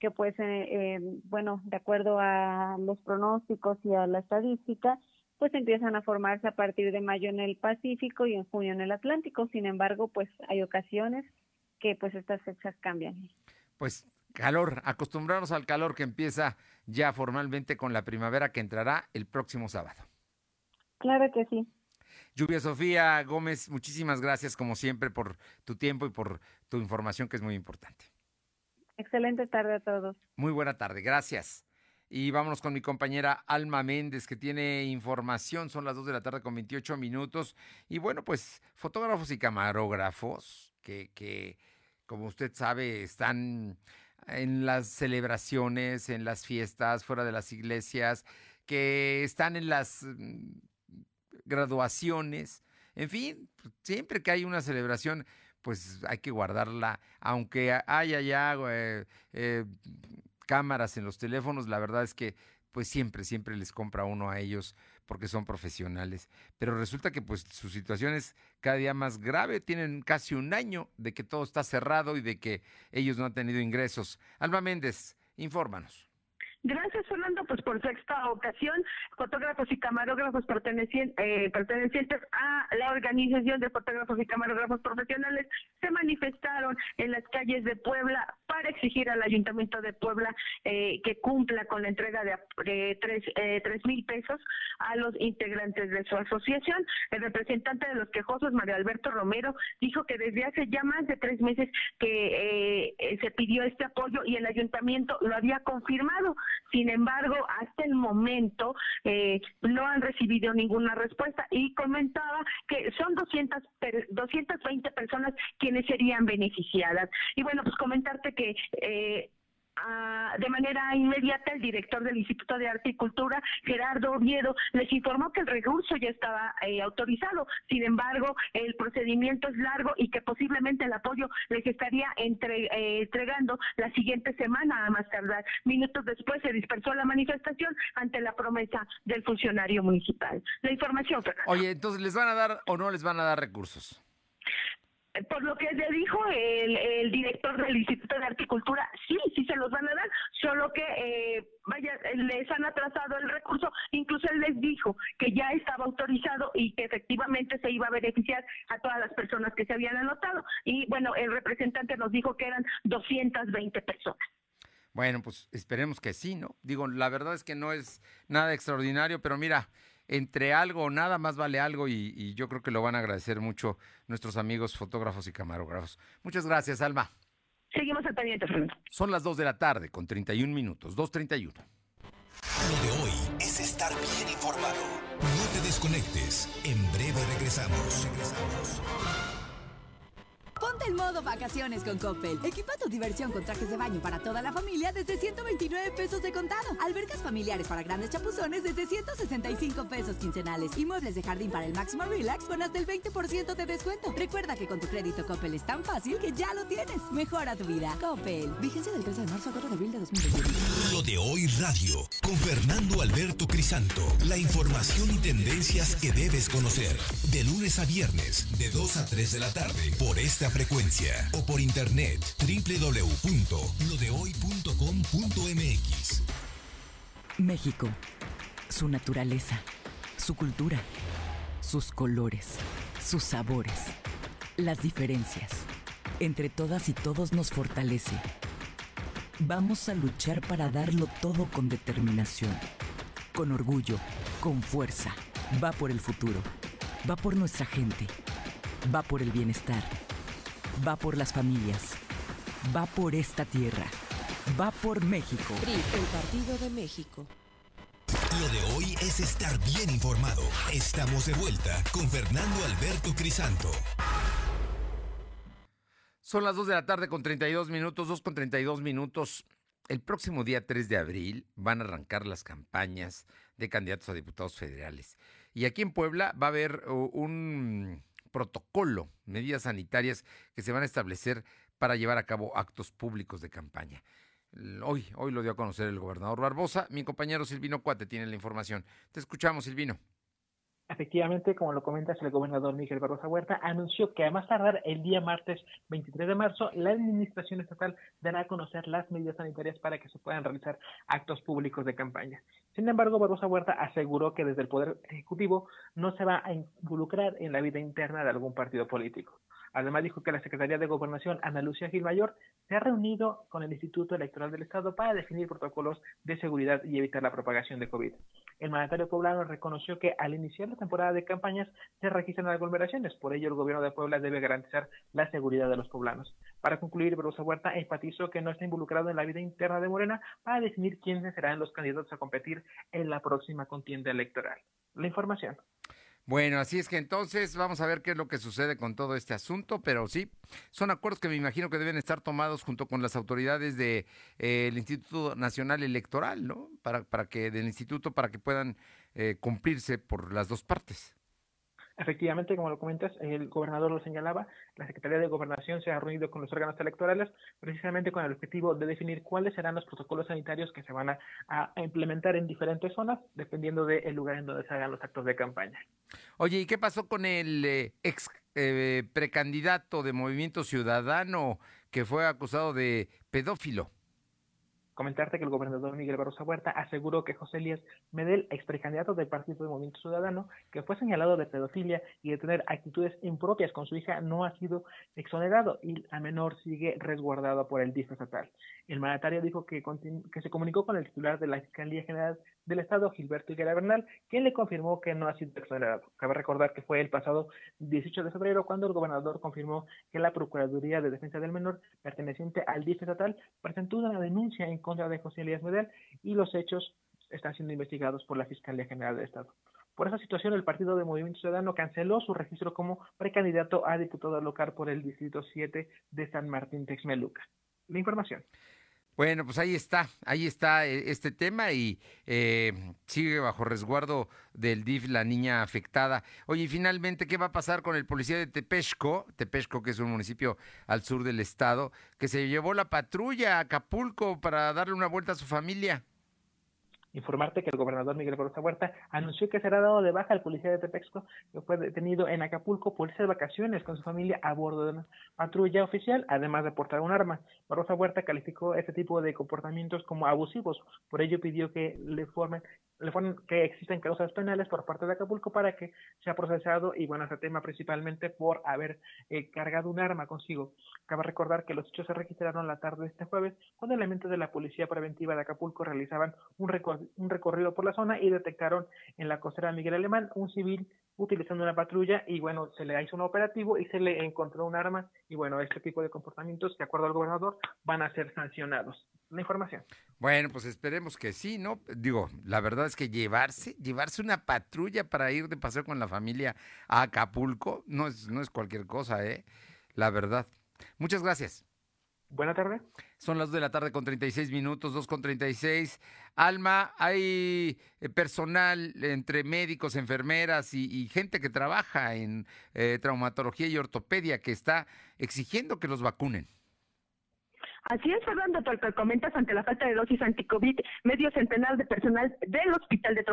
que pues, eh, eh, bueno, de acuerdo a los pronósticos y a la estadística, pues empiezan a formarse a partir de mayo en el Pacífico y en junio en el Atlántico. Sin embargo, pues hay ocasiones que pues estas fechas cambian. Pues calor, acostumbrarnos al calor que empieza ya formalmente con la primavera que entrará el próximo sábado. Claro que sí. Lluvia Sofía Gómez, muchísimas gracias como siempre por tu tiempo y por tu información que es muy importante. Excelente tarde a todos. Muy buena tarde, gracias. Y vámonos con mi compañera Alma Méndez, que tiene información. Son las 2 de la tarde con 28 minutos. Y bueno, pues fotógrafos y camarógrafos que, que como usted sabe, están en las celebraciones, en las fiestas, fuera de las iglesias, que están en las mm, graduaciones. En fin, siempre que hay una celebración, pues hay que guardarla, aunque haya ya eh, eh, cámaras en los teléfonos, la verdad es que pues siempre, siempre les compra uno a ellos porque son profesionales. Pero resulta que pues su situación es cada día más grave. Tienen casi un año de que todo está cerrado y de que ellos no han tenido ingresos. Alma Méndez, infórmanos. Gracias, Fernando. Pues por sexta ocasión, fotógrafos y camarógrafos eh, pertenecientes, a la Organización de Fotógrafos y Camarógrafos Profesionales se manifestaron en las calles de Puebla para exigir al Ayuntamiento de Puebla eh, que cumpla con la entrega de tres, eh, tres mil pesos a los integrantes de su asociación. El representante de los quejosos, Mario Alberto Romero, dijo que desde hace ya más de tres meses que se pidió este apoyo y el Ayuntamiento lo había confirmado. Sin embargo, hasta el momento eh, no han recibido ninguna respuesta y comentaba que son 200, 220 personas quienes serían beneficiadas. Y bueno, pues comentarte que eh, de manera inmediata el director del Instituto de Arte y Cultura, Gerardo Oviedo, les informó que el recurso ya estaba eh, autorizado. Sin embargo, el procedimiento es largo y que posiblemente el apoyo les estaría eh, entregando la siguiente semana a más tardar. Minutos después se dispersó la manifestación ante la promesa del funcionario municipal. La información. Oye, entonces, ¿les van a dar o no les van a dar recursos? Por lo que le dijo el, director del Instituto de Articultura, sí, sí se los van a dar, solo que eh, vaya, les han atrasado el recurso, incluso él les dijo que ya estaba autorizado y que efectivamente se iba a beneficiar a todas las personas que se habían anotado. Y bueno, el representante nos dijo que eran 220 personas. Bueno, pues esperemos que sí, ¿no? Digo, la verdad es que no es nada extraordinario, pero mira, entre algo o nada más vale algo y, yo creo que lo van a agradecer mucho nuestros amigos fotógrafos y camarógrafos. Muchas gracias, Alma. Seguimos al pendiente, Son las 2 de la tarde con 31 minutos, 2.31. Lo de hoy es estar bien informado. No te desconectes. En breve regresamos. Regresamos. Ponte en modo vacaciones con Coppel. Equipa tu diversión con trajes de baño para toda la familia desde 129 pesos de contado. Albercas familiares para grandes chapuzones desde 165 pesos quincenales. Y muebles de jardín para el máximo relax con hasta el 20% de descuento. Recuerda que con tu crédito Coppel es tan fácil que ya lo tienes. Mejora tu vida. Coppel. Vigencia del 13 de marzo a 4 de abril de 2021. Lo de hoy radio. Con Fernando Alberto Crisanto. La información y tendencias que debes conocer. De lunes a viernes, de 2 a 3 de la tarde. Por esta frecuencia o por internet www.lodehoy.com.mx. México, su naturaleza, su cultura, sus colores, sus sabores, las diferencias. Entre todas y todos nos fortalece. Vamos a luchar para darlo todo con determinación, con orgullo, con fuerza. Va por el futuro, va por nuestra gente, va por el bienestar va por las familias, va por esta tierra, va por México. el Partido de México. Lo de hoy es estar bien informado. Estamos de vuelta con Fernando Alberto Crisanto. Son las 2 de la tarde con 32 minutos, 2 con 32 minutos. El próximo día 3 de abril van a arrancar las campañas de candidatos a diputados federales. Y aquí en Puebla va a haber uh, un protocolo, medidas sanitarias que se van a establecer para llevar a cabo actos públicos de campaña. Hoy, hoy lo dio a conocer el gobernador Barbosa. Mi compañero Silvino Cuate tiene la información. Te escuchamos, Silvino. Efectivamente, como lo comentas, el gobernador Miguel Barrosa Huerta anunció que a más tardar el día martes 23 de marzo, la administración estatal dará a conocer las medidas sanitarias para que se puedan realizar actos públicos de campaña. Sin embargo, Barrosa Huerta aseguró que desde el Poder Ejecutivo no se va a involucrar en la vida interna de algún partido político. Además dijo que la Secretaría de Gobernación, Ana Lucía Gilmayor, se ha reunido con el Instituto Electoral del Estado para definir protocolos de seguridad y evitar la propagación de COVID. El mandatario poblano reconoció que al iniciar la temporada de campañas se registran aglomeraciones, por ello el gobierno de Puebla debe garantizar la seguridad de los poblanos. Para concluir, Rosa Huerta enfatizó que no está involucrado en la vida interna de Morena para definir quiénes serán los candidatos a competir en la próxima contienda electoral. La información. Bueno, así es que entonces vamos a ver qué es lo que sucede con todo este asunto, pero sí, son acuerdos que me imagino que deben estar tomados junto con las autoridades del de, eh, Instituto Nacional Electoral, ¿no? Para, para que del instituto para que puedan eh, cumplirse por las dos partes. Efectivamente, como lo comentas, el gobernador lo señalaba, la Secretaría de Gobernación se ha reunido con los órganos electorales precisamente con el objetivo de definir cuáles serán los protocolos sanitarios que se van a, implementar en diferentes zonas, dependiendo del lugar en donde se hagan los actos de campaña. Oye, ¿y qué pasó con el eh, ex eh, precandidato de Movimiento Ciudadano que fue acusado de pedófilo? Comentarte que el gobernador Miguel Barroso Huerta aseguró que José Elías Medel, ex precandidato del Partido de Movimiento Ciudadano, que fue señalado de pedofilia y de tener actitudes impropias con su hija, no ha sido exonerado y a menor sigue resguardado por el DIF estatal. El mandatario dijo que, que se comunicó con el titular de la Fiscalía General del Estado, Gilberto Higuera Bernal, quien le confirmó que no ha sido exonerado. Cabe recordar que fue el pasado 18 de febrero cuando el gobernador confirmó que la Procuraduría de Defensa del Menor, perteneciente al DIF estatal, presentó una denuncia en contra de José Elías Medel y los hechos están siendo investigados por la Fiscalía General del Estado. Por esa situación, el Partido de Movimiento Ciudadano canceló su registro como precandidato a diputado local por el Distrito 7 de San Martín Texmeluca. La información. Bueno, pues ahí está, ahí está eh, este tema y eh, sigue bajo resguardo del DIF la niña afectada. Oye, y finalmente, ¿qué va a pasar con el policía de Tepesco? Tepesco, que es un municipio al sur del estado, que se llevó la patrulla a Acapulco para darle una vuelta a su familia informarte que el gobernador Miguel Barroso Huerta anunció que será dado de baja al policía de Tepexco que fue detenido en Acapulco por irse de vacaciones con su familia a bordo de una patrulla oficial, además de portar un arma. Barroso Huerta calificó este tipo de comportamientos como abusivos, por ello pidió que le formen le que existen causas penales por parte de Acapulco para que sea procesado y bueno, ese tema principalmente por haber eh, cargado un arma consigo. Cabe recordar que los hechos se registraron la tarde de este jueves cuando elementos de la Policía Preventiva de Acapulco realizaban un, un recorrido por la zona y detectaron en la costera Miguel Alemán un civil utilizando una patrulla y bueno, se le hizo un operativo y se le encontró un arma y bueno, este tipo de comportamientos, de acuerdo al gobernador, van a ser sancionados. La información. Bueno, pues esperemos que sí, ¿no? Digo, la verdad es que llevarse, llevarse una patrulla para ir de paseo con la familia a Acapulco no es, no es cualquier cosa, ¿eh? La verdad. Muchas gracias. Buena tarde. Son las 2 de la tarde con 36 minutos, 2 con 36. Alma, hay eh, personal entre médicos, enfermeras y, gente que trabaja en eh, traumatología y ortopedia que está exigiendo que los vacunen. Así es, Fernando, tal que comentas, ante la falta de dosis anticovid, medio centenar de personal del Hospital de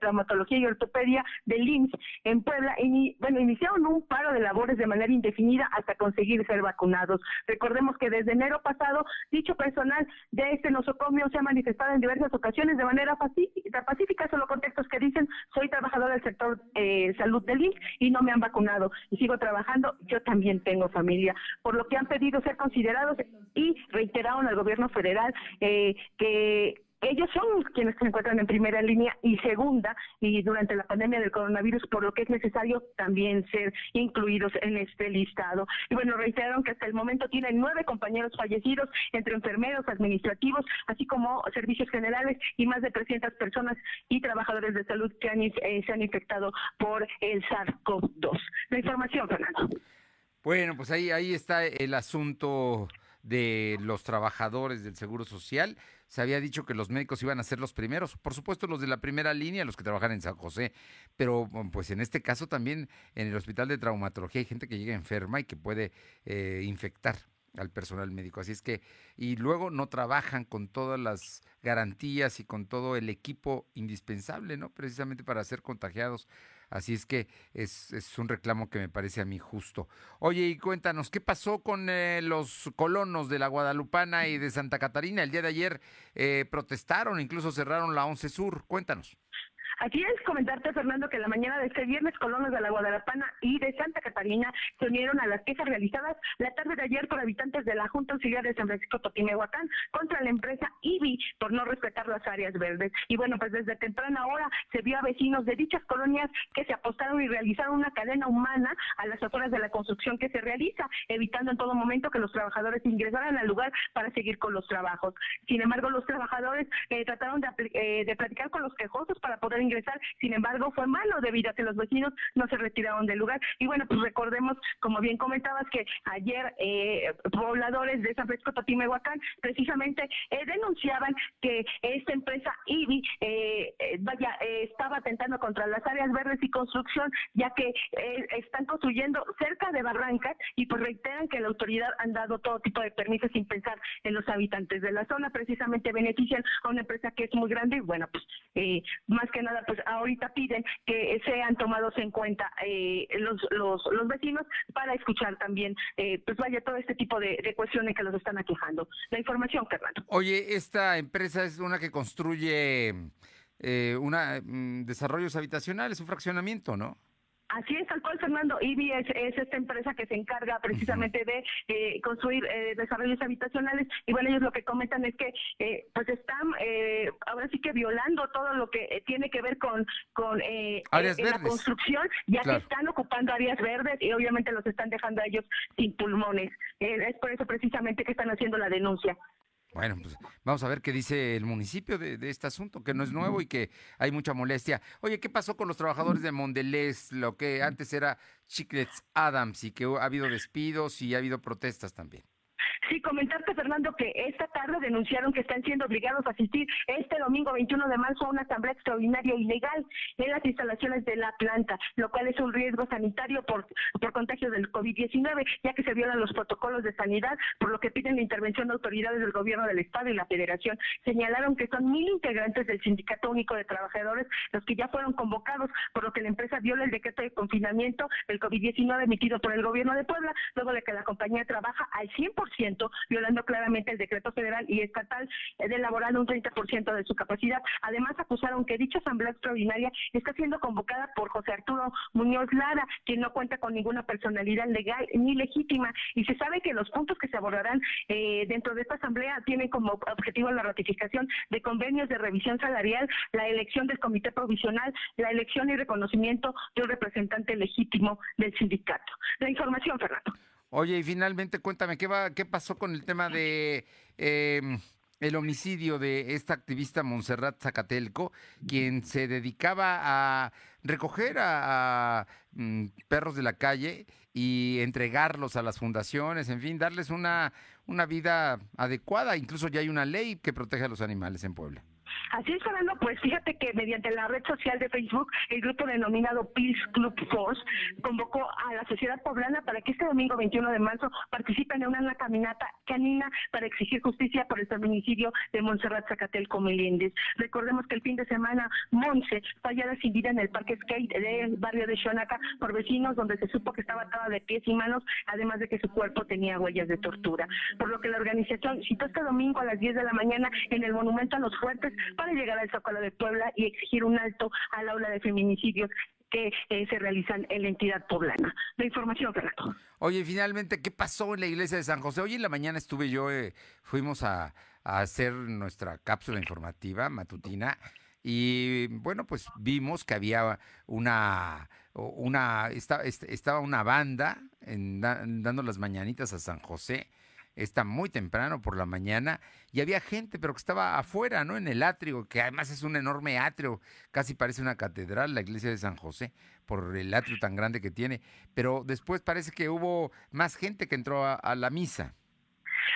Traumatología y Ortopedia del IMSS en Puebla, bueno, iniciaron un paro de labores de manera indefinida hasta conseguir ser vacunados. Recordemos que desde enero pasado, dicho personal de este nosocomio se ha manifestado en diversas ocasiones de manera pacífica, solo contextos que dicen, soy trabajador del sector eh, salud del IMSS y no me han vacunado y sigo trabajando, yo también tengo familia, por lo que han pedido ser considerados y reiteraron al gobierno federal eh, que ellos son quienes se encuentran en primera línea y segunda y durante la pandemia del coronavirus, por lo que es necesario también ser incluidos en este listado. Y bueno, reiteraron que hasta el momento tienen nueve compañeros fallecidos, entre enfermeros, administrativos, así como servicios generales y más de 300 personas y trabajadores de salud que han, eh, se han infectado por el SARS-CoV-2. La información, Fernando. Bueno, pues ahí, ahí está el asunto de los trabajadores del Seguro Social. Se había dicho que los médicos iban a ser los primeros, por supuesto los de la primera línea, los que trabajan en San José, pero pues en este caso también en el Hospital de Traumatología hay gente que llega enferma y que puede eh, infectar al personal médico. Así es que, y luego no trabajan con todas las garantías y con todo el equipo indispensable, ¿no? Precisamente para ser contagiados Así es que es, es, un reclamo que me parece a mí justo. Oye, y cuéntanos, ¿qué pasó con eh, los colonos de la Guadalupana y de Santa Catarina? El día de ayer eh, protestaron, incluso cerraron la 11 Sur. Cuéntanos. Aquí es comentarte, Fernando, que la mañana de este viernes colonos de la Guadalapana y de Santa Catarina se unieron a las quejas realizadas la tarde de ayer por habitantes de la Junta Auxiliar de San Francisco Totimehuacán contra la empresa IBI por no respetar las áreas verdes. Y bueno, pues desde temprana hora se vio a vecinos de dichas colonias que se apostaron y realizaron una cadena humana a las afueras de la construcción que se realiza, evitando en todo momento que los trabajadores ingresaran al lugar para seguir con los trabajos. Sin embargo, los trabajadores eh, trataron de, eh, de platicar con los quejosos para poder ingresar. Sin embargo, fue malo debido a que los vecinos no se retiraron del lugar. Y bueno, pues recordemos, como bien comentabas, que ayer eh, pobladores de San Francisco Totimehuacán precisamente eh, denunciaban que esta empresa IBI eh, eh, vaya, estaba atentando contra las áreas verdes y construcción, ya que eh, están construyendo cerca de barrancas y pues reiteran que la autoridad han dado todo tipo de permisos sin pensar en los habitantes de la zona, precisamente benefician a una empresa que es muy grande y bueno, pues más que nada, pues ahorita piden que sean tomados en cuenta eh, los, los, los vecinos para escuchar también, eh, pues vaya, todo este tipo de, cuestiones que los están aquejando. La información, Fernando. Oye, esta empresa es una que construye eh, una, mm, desarrollos habitacionales, un fraccionamiento, ¿no? Así es, tal cual, Fernando. IBI es, es esta empresa que se encarga precisamente de eh, construir eh, desarrollos habitacionales y bueno, ellos lo que comentan es que eh, pues están eh, ahora sí que violando todo lo que eh, tiene que ver con, con eh, Áreas la construcción, ya Claro. que están ocupando áreas verdes y obviamente los están dejando a ellos sin pulmones. Eh, es por eso precisamente que están haciendo la denuncia. Bueno, pues vamos a ver qué dice el municipio de, de este asunto, que no es nuevo y que hay mucha molestia. Oye, ¿qué pasó con los trabajadores de Mondelez, lo que antes era Chiclets Adams y que ha habido despidos y ha habido protestas también? Sí, comentarte, Fernando, que esta tarde denunciaron que están siendo obligados a asistir este domingo 21 de marzo a una asamblea extraordinaria ilegal en las instalaciones de la planta, lo cual es un riesgo sanitario por, por contagio del COVID-19, ya que se violan los protocolos de sanidad, por lo que piden la intervención de autoridades del gobierno del Estado y la Federación. Señalaron que son mil integrantes del Sindicato Único de Trabajadores los que ya fueron convocados, por lo que la empresa viola el decreto de confinamiento del COVID-19 emitido por el gobierno de Puebla, luego de que la compañía trabaja al 100%, violando claramente el decreto federal y estatal eh, de elaborar un 30% de su capacidad. Además, acusaron que dicha asamblea extraordinaria está siendo convocada por José Arturo Muñoz Lara, quien no cuenta con ninguna personalidad legal ni legítima. Y se sabe que los puntos que se abordarán eh, dentro de esta asamblea tienen como objetivo la ratificación de convenios de revisión salarial, la elección del comité provisional, la elección y reconocimiento de un representante legítimo del sindicato. La información, Fernando. Oye, y finalmente cuéntame, ¿qué, va, qué pasó con el tema de eh, el homicidio de esta activista Montserrat Zacatelco, quien se dedicaba a recoger a, a, mm, perros de la calle y entregarlos a las fundaciones, en fin, darles una, una vida adecuada. Incluso ya hay una ley que protege a los animales en Puebla. Así es, Fernando, pues fíjate que mediante la red social de Facebook, el grupo denominado Peace Club Force convocó a la sociedad poblana para que este domingo 21 de marzo participen en una caminata canina para exigir justicia por el feminicidio de Montserrat Zacatelco Meléndez. Recordemos que el fin de semana Monse fue hallada sin vida en el parque skate del barrio de Xonaca por vecinos donde se supo que estaba atada de pies y manos, además de que su cuerpo tenía huellas de tortura. Por lo que la organización citó este domingo a las 10 de la mañana en el Monumento a los Fuertes para llegar al Zócalo de Puebla y exigir un alto al aula de feminicidios que eh, se realizan en la entidad poblana. La información, Fernando. Oye, finalmente, ¿qué pasó en la iglesia de San José? Hoy en la mañana estuve yo, eh, fuimos a, hacer nuestra cápsula informativa matutina y bueno, pues vimos que había una, una esta- est- estaba una banda en da- dando las mañanitas a San José. Está muy temprano por la mañana y había gente, pero que estaba afuera, ¿no? En el atrio, que además es un enorme atrio, casi parece una catedral, la iglesia de San José, por el atrio tan grande que tiene. Pero después parece que hubo más gente que entró a, a la misa.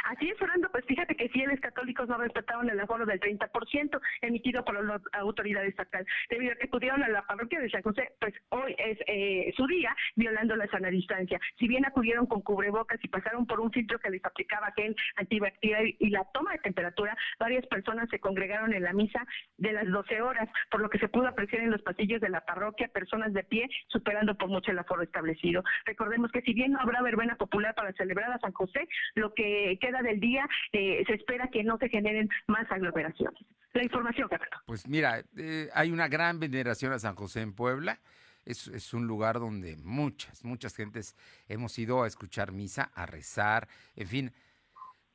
Así es, Fernando, pues fíjate que fieles católicos no respetaron el aforo del 30% emitido por la autoridad estatal. Debido a que acudieron a la parroquia de San José, pues hoy es eh, su día, violando la sana distancia. Si bien acudieron con cubrebocas y pasaron por un filtro que les aplicaba gel antibacterial y la toma de temperatura, varias personas se congregaron en la misa de las 12 horas, por lo que se pudo apreciar en los pasillos de la parroquia personas de pie, superando por mucho el aforo establecido. Recordemos que si bien no habrá verbena popular para celebrar a San José, lo que del día eh, se espera que no se generen más aglomeraciones. La información, Fernando. Pues mira, eh, hay una gran veneración a San José en Puebla. Es, un lugar donde muchas, muchas gentes hemos ido a escuchar misa, a rezar, en fin,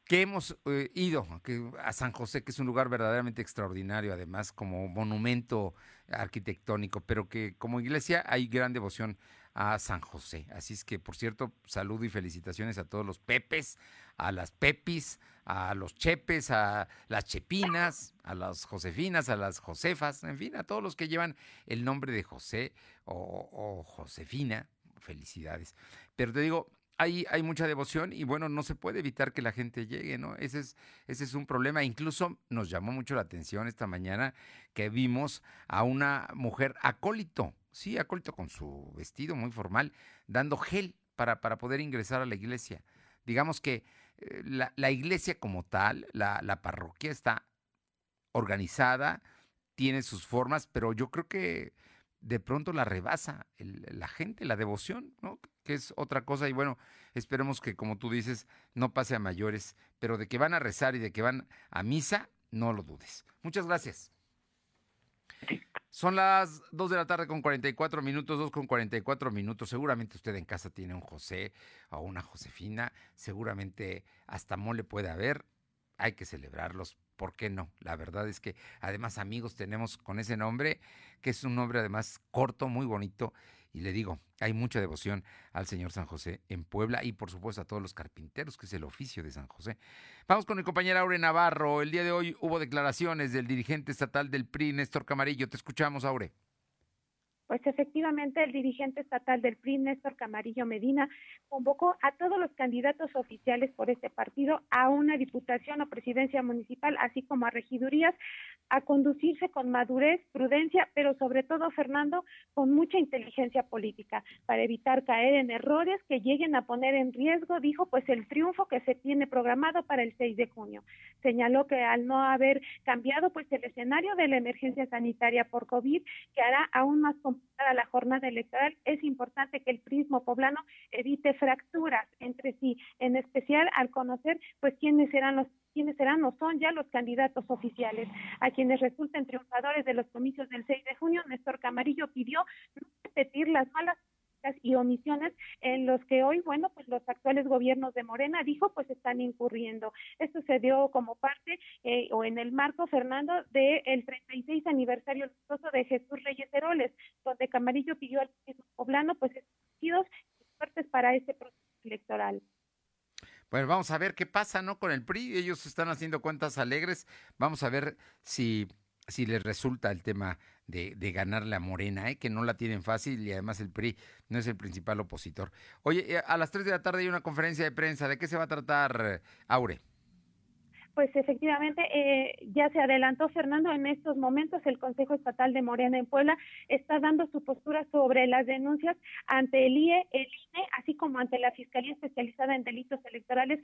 que hemos eh, ido a San José, que es un lugar verdaderamente extraordinario, además como monumento arquitectónico, pero que como iglesia hay gran devoción a San José. Así es que, por cierto, saludo y felicitaciones a todos los Pepes, a las Pepis, a los Chepes, a las Chepinas, a las Josefinas, a las Josefas, en fin, a todos los que llevan el nombre de José o, o Josefina. Felicidades. Pero te digo, hay, hay, mucha devoción y bueno, no se puede evitar que la gente llegue, ¿no? Ese es, ese es un problema. Incluso nos llamó mucho la atención esta mañana que vimos a una mujer acólito, sí, acólito con su vestido muy formal, dando gel para, para poder ingresar a la iglesia. Digamos que eh, la, la, iglesia como tal, la, la parroquia está organizada, tiene sus formas, pero yo creo que de pronto la rebasa la gente, la devoción, ¿no? Que es otra cosa y bueno, esperemos que como tú dices, no pase a mayores, pero de que van a rezar y de que van a misa, no lo dudes. Muchas gracias. Son las 2 de la tarde con 44 minutos, 2 con 44 minutos. Seguramente usted en casa tiene un José o una Josefina. Seguramente hasta mole puede haber. Hay que celebrarlos. ¿Por qué no? La verdad es que además amigos tenemos con ese nombre, que es un nombre además corto, muy bonito. Y le digo, hay mucha devoción al Señor San José en Puebla y por supuesto a todos los carpinteros, que es el oficio de San José. Vamos con mi compañera Aure Navarro. El día de hoy hubo declaraciones del dirigente estatal del PRI, Néstor Camarillo. Te escuchamos, Aure. Pues efectivamente, el dirigente estatal del PRI, Néstor Camarillo Medina, convocó a todos los candidatos oficiales por este partido a una diputación o presidencia municipal, así como a regidurías, a conducirse con madurez, prudencia, pero sobre todo, Fernando, con mucha inteligencia política, para evitar caer en errores que lleguen a poner en riesgo, dijo, pues el triunfo que se tiene programado para el 6 de junio. Señaló que al no haber cambiado, pues el escenario de la emergencia sanitaria por COVID, que hará aún más complicada la jornada electoral, es importante que el prismo poblano evite fracturas entre sí, en especial al conocer, pues quiénes serán los quiénes serán o son ya los candidatos oficiales. A quienes resulten triunfadores de los comicios del 6 de junio, Néstor Camarillo pidió no repetir las malas y omisiones en los que hoy, bueno, pues los actuales gobiernos de Morena, dijo, pues están incurriendo. Esto se dio como parte eh, o en el marco, Fernando, del el 36 aniversario luctuoso de Jesús Reyes Heroles, donde Camarillo pidió al poblano, pues, escogidos fuertes para este proceso electoral. Bueno, vamos a ver qué pasa, ¿no? Con el PRI, ellos están haciendo cuentas alegres. Vamos a ver si, si les resulta el tema de, de ganarle a Morena, ¿eh? que no la tienen fácil y además el PRI no es el principal opositor. Oye, eh, a las 3 de la tarde hay una conferencia de prensa. ¿De qué se va a tratar, Aure? Pues efectivamente, eh, ya se adelantó Fernando, en estos momentos el Consejo Estatal de Morena en Puebla está dando su postura sobre las denuncias ante el IE, el INE, así como ante la Fiscalía Especializada en Delitos Electorales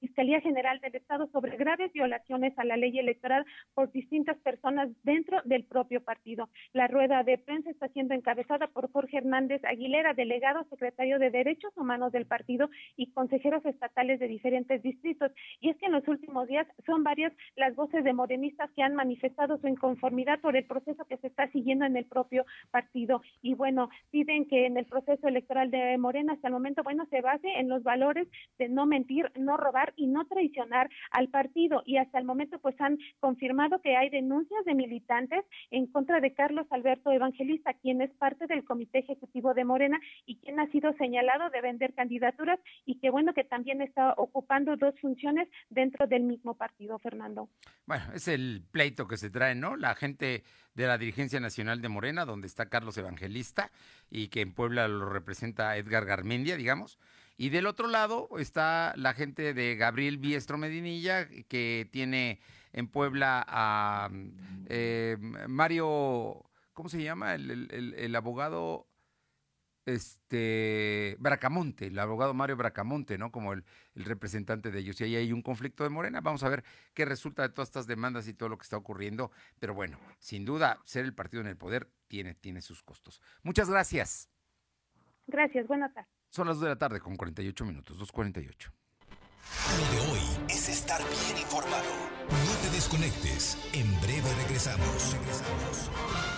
Fiscalía General del Estado sobre graves violaciones a la ley electoral por distintas personas dentro del propio partido. La rueda de prensa está siendo encabezada por Jorge Hernández Aguilera, delegado secretario de Derechos Humanos del partido y consejeros estatales de diferentes distritos. Y es que en los últimos días son varias las voces de morenistas que han manifestado su inconformidad por el proceso que se está siguiendo en el propio partido. Y bueno, piden que en el proceso electoral de Morena hasta el momento, bueno, se base en los valores de no mentir, no robar y no traicionar al partido. Y hasta el momento, pues han confirmado que hay denuncias de militantes en contra de Carlos Alberto Evangelista, quien es parte del Comité Ejecutivo de Morena y quien ha sido señalado de vender candidaturas y que bueno que también está ocupando dos funciones dentro del mismo partido, Fernando. Bueno, es el pleito que se trae, ¿no? La gente de la dirigencia nacional de Morena, donde está Carlos Evangelista y que en Puebla lo representa Edgar Garmendia, digamos y del otro lado está la gente de Gabriel Biestro Medinilla, que tiene en Puebla a eh, Mario, ¿cómo se llama? El, abogado este Bracamonte, el abogado Mario Bracamonte, ¿no? Como el, representante de ellos. Y ahí hay un conflicto de Morena. Vamos a ver qué resulta de todas estas demandas y todo lo que está ocurriendo. Pero bueno, sin duda, ser el partido en el poder tiene, tiene sus costos. Muchas gracias. Gracias, buenas tardes. Son las 2 de la tarde con 48 minutos, 2.48. Lo de hoy es estar bien informado. No te desconectes. En breve regresamos. Regresamos.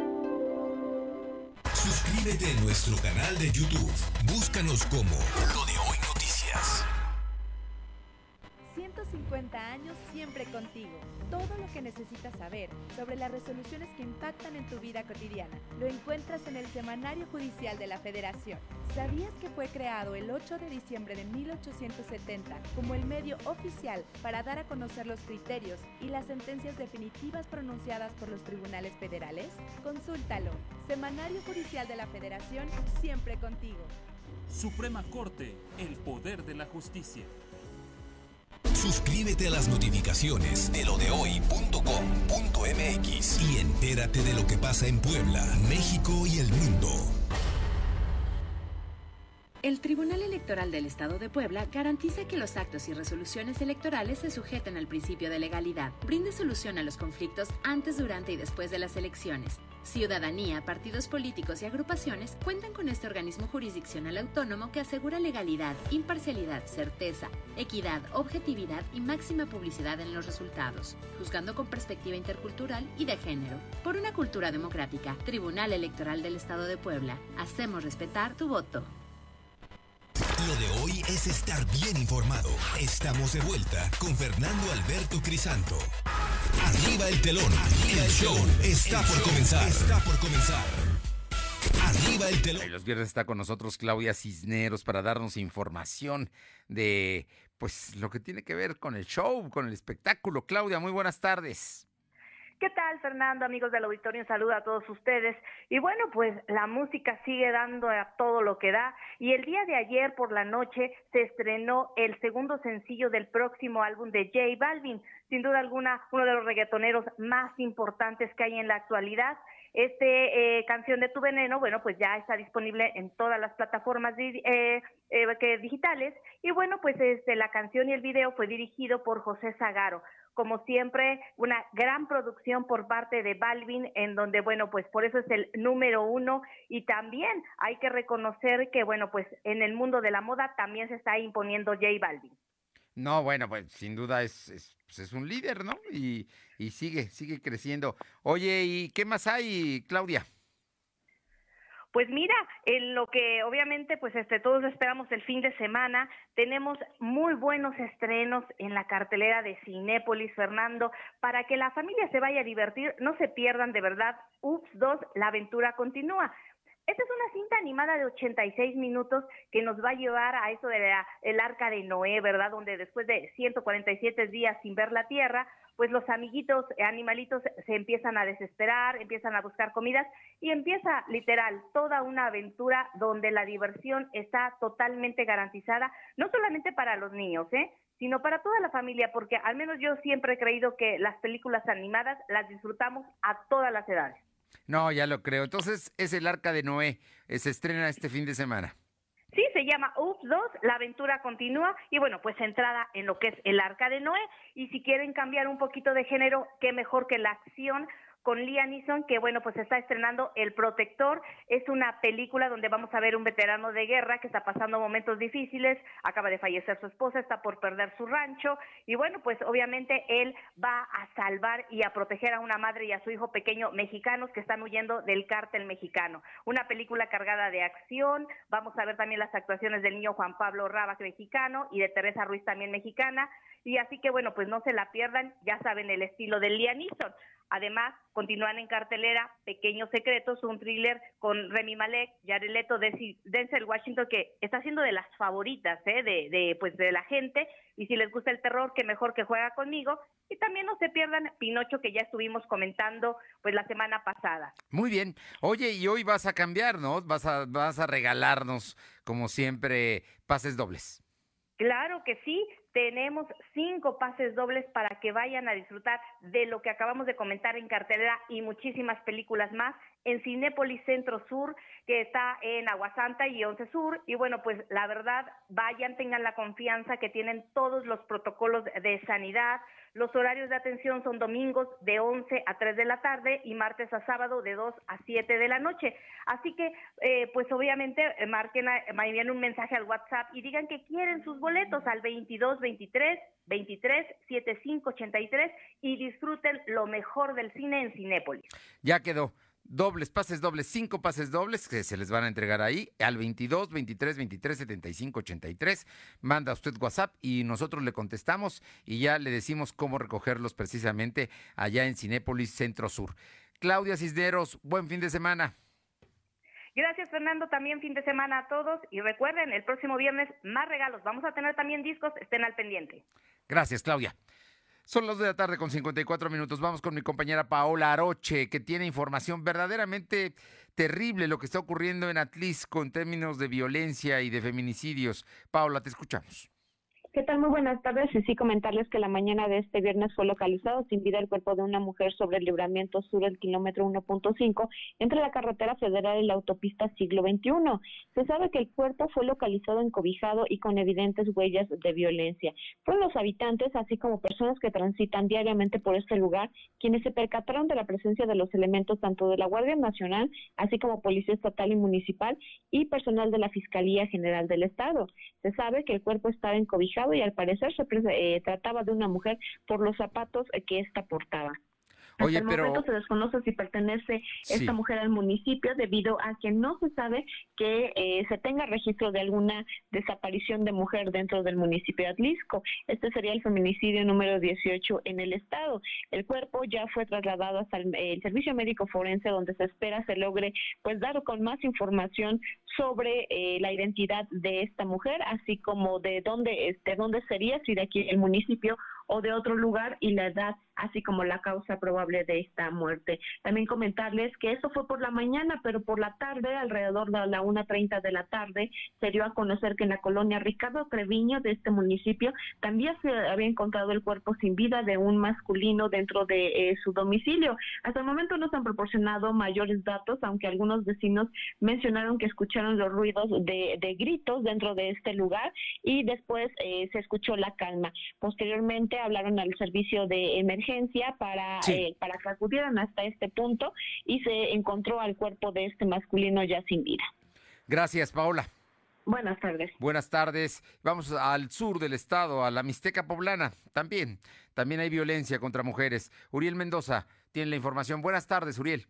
Suscríbete a nuestro canal de YouTube. Búscanos como Lo de Hoy Noticias. 150 años siempre contigo. Todo lo que necesitas saber sobre las resoluciones que impactan en tu vida cotidiana lo encuentras en el Semanario Judicial de la Federación. ¿Sabías que fue creado el 8 de diciembre de 1870 como el medio oficial para dar a conocer los criterios y las sentencias definitivas pronunciadas por los tribunales federales? Consúltalo. Semanario Judicial de la Federación siempre contigo. Suprema Corte, el poder de la justicia. Suscríbete a las notificaciones de lo de hoy.com.mx y entérate de lo que pasa en Puebla, México y el mundo. El Tribunal Electoral del Estado de Puebla garantiza que los actos y resoluciones electorales se sujeten al principio de legalidad, brinde solución a los conflictos antes, durante y después de las elecciones. Ciudadanía, partidos políticos y agrupaciones cuentan con este organismo jurisdiccional autónomo que asegura legalidad, imparcialidad, certeza, equidad, objetividad y máxima publicidad en los resultados, juzgando con perspectiva intercultural y de género. Por una cultura democrática, Tribunal Electoral del Estado de Puebla, hacemos respetar tu voto. Lo de hoy es estar bien informado. Estamos de vuelta con Fernando Alberto Crisanto. Arriba el telón. el show está por comenzar. Está por comenzar. Arriba el telón. Y los viernes está con nosotros Claudia Cisneros para darnos información de pues lo que tiene que ver con el show, con el espectáculo. Claudia, muy buenas tardes. ¿Qué tal, Fernando? Amigos del auditorio, un saludo a todos ustedes. Y bueno, pues la música sigue dando a todo lo que da. Y el día de ayer por la noche se estrenó el segundo sencillo del próximo álbum de J Balvin. Sin duda alguna, uno de los reggaetoneros más importantes que hay en la actualidad. Este eh, canción de Tu Veneno, bueno, pues ya está disponible en todas las plataformas eh, eh, digitales. Y bueno, pues este, la canción y el video fue dirigido por José Zagaro como siempre, una gran producción por parte de Balvin, en donde, bueno, pues por eso es el número uno. Y también hay que reconocer que, bueno, pues en el mundo de la moda también se está imponiendo J Balvin. No, bueno, pues sin duda es, es, pues, es un líder, ¿no? Y, y sigue, sigue creciendo. Oye, ¿y qué más hay, Claudia? Pues mira, en lo que obviamente pues este todos esperamos el fin de semana, tenemos muy buenos estrenos en la cartelera de Cinépolis, Fernando, para que la familia se vaya a divertir, no se pierdan de verdad Ups 2, la aventura continúa. Esta es una cinta animada de 86 minutos que nos va a llevar a eso de el arca de Noé, ¿verdad? Donde después de 147 días sin ver la tierra, pues los amiguitos, eh, animalitos se empiezan a desesperar, empiezan a buscar comidas y empieza literal toda una aventura donde la diversión está totalmente garantizada, no solamente para los niños, ¿eh? sino para toda la familia, porque al menos yo siempre he creído que las películas animadas las disfrutamos a todas las edades. No, ya lo creo. Entonces es el Arca de Noé, eh, se estrena este fin de semana. Se llama Ups 2, la aventura continúa y bueno, pues entrada en lo que es el arca de Noé. Y si quieren cambiar un poquito de género, qué mejor que la acción con Liam Neeson, que bueno, pues está estrenando El Protector. Es una película donde vamos a ver un veterano de guerra que está pasando momentos difíciles, acaba de fallecer su esposa, está por perder su rancho y bueno, pues obviamente él va a salvar y a proteger a una madre y a su hijo pequeño mexicanos que están huyendo del cártel mexicano. Una película cargada de acción, vamos a ver también las actuaciones del niño Juan Pablo Rabas mexicano y de Teresa Ruiz también mexicana. Y así que bueno, pues no se la pierdan, ya saben el estilo de Liam Neeson. Además, continúan en cartelera Pequeños Secretos, un thriller con Remy Malek, Jared Leto, Denzel Washington, que está siendo de las favoritas ¿eh? de, de, pues, de la gente. Y si les gusta el terror, que mejor que juega conmigo. Y también no se pierdan Pinocho, que ya estuvimos comentando pues la semana pasada. Muy bien. Oye, y hoy vas a cambiar, ¿no? Vas a, vas a regalarnos, como siempre, pases dobles. Claro que sí, tenemos cinco pases dobles para que vayan a disfrutar de lo que acabamos de comentar en cartelera y muchísimas películas más en Cinépolis Centro Sur, que está en Aguasanta y Once Sur. Y bueno, pues la verdad, vayan, tengan la confianza que tienen todos los protocolos de sanidad. Los horarios de atención son domingos de 11 a 3 de la tarde y martes a sábado de 2 a 7 de la noche. Así que, eh, pues obviamente, eh, marquen, envíen un mensaje al WhatsApp y digan que quieren sus boletos al 22 23 23 75 83 y disfruten lo mejor del cine en Cinépolis. Ya quedó dobles, pases dobles, cinco pases dobles que se les van a entregar ahí al 22 23 23 75 83. Manda usted WhatsApp y nosotros le contestamos y ya le decimos cómo recogerlos precisamente allá en Cinépolis Centro Sur. Claudia Cisneros, buen fin de semana. Gracias Fernando, también fin de semana a todos y recuerden, el próximo viernes más regalos, vamos a tener también discos, estén al pendiente. Gracias Claudia. Son las de la tarde con 54 minutos. Vamos con mi compañera Paola Aroche, que tiene información verdaderamente terrible lo que está ocurriendo en Atlisco en términos de violencia y de feminicidios. Paola, te escuchamos. ¿Qué tal? Muy buenas tardes. Y sí, comentarles que la mañana de este viernes fue localizado sin vida el cuerpo de una mujer sobre el libramiento sur del kilómetro 1.5 entre la carretera federal y la autopista siglo XXI. Se sabe que el cuerpo fue localizado encobijado y con evidentes huellas de violencia. Fueron los habitantes, así como personas que transitan diariamente por este lugar, quienes se percataron de la presencia de los elementos tanto de la Guardia Nacional, así como Policía Estatal y Municipal y personal de la Fiscalía General del Estado. Se sabe que el cuerpo estaba encobijado y al parecer se eh, trataba de una mujer por los zapatos que ésta portaba. Hasta el momento se desconoce si pertenece esta mujer al municipio debido a que no se sabe que eh, se tenga registro de alguna desaparición de mujer dentro del municipio de Atlisco. Este sería el feminicidio número 18 en el estado. El cuerpo ya fue trasladado hasta el, servicio médico forense donde se espera se logre pues dar con más información sobre eh, la identidad de esta mujer, así como de dónde, este, dónde sería, si de aquí el municipio o de otro lugar y la edad, así como la causa probable de esta muerte. También comentarles que eso fue por la mañana, pero por la tarde, alrededor de la 1.30 de la tarde, se dio a conocer que en la colonia Ricardo Treviño de este municipio también se había encontrado el cuerpo sin vida de un masculino dentro de eh, su domicilio. Hasta el momento no se han proporcionado mayores datos, aunque algunos vecinos mencionaron que escucharon los ruidos de, gritos dentro de este lugar y después eh, se escuchó la calma. Posteriormente hablaron al servicio de emergencia para, eh, para que acudieran hasta este punto y se encontró al cuerpo de este masculino ya sin vida. Gracias, Paola. Buenas tardes. Buenas tardes. Vamos al sur del estado, a la Mixteca Poblana. También, también hay violencia contra mujeres. Uriel Mendoza tiene la información. Buenas tardes, Uriel.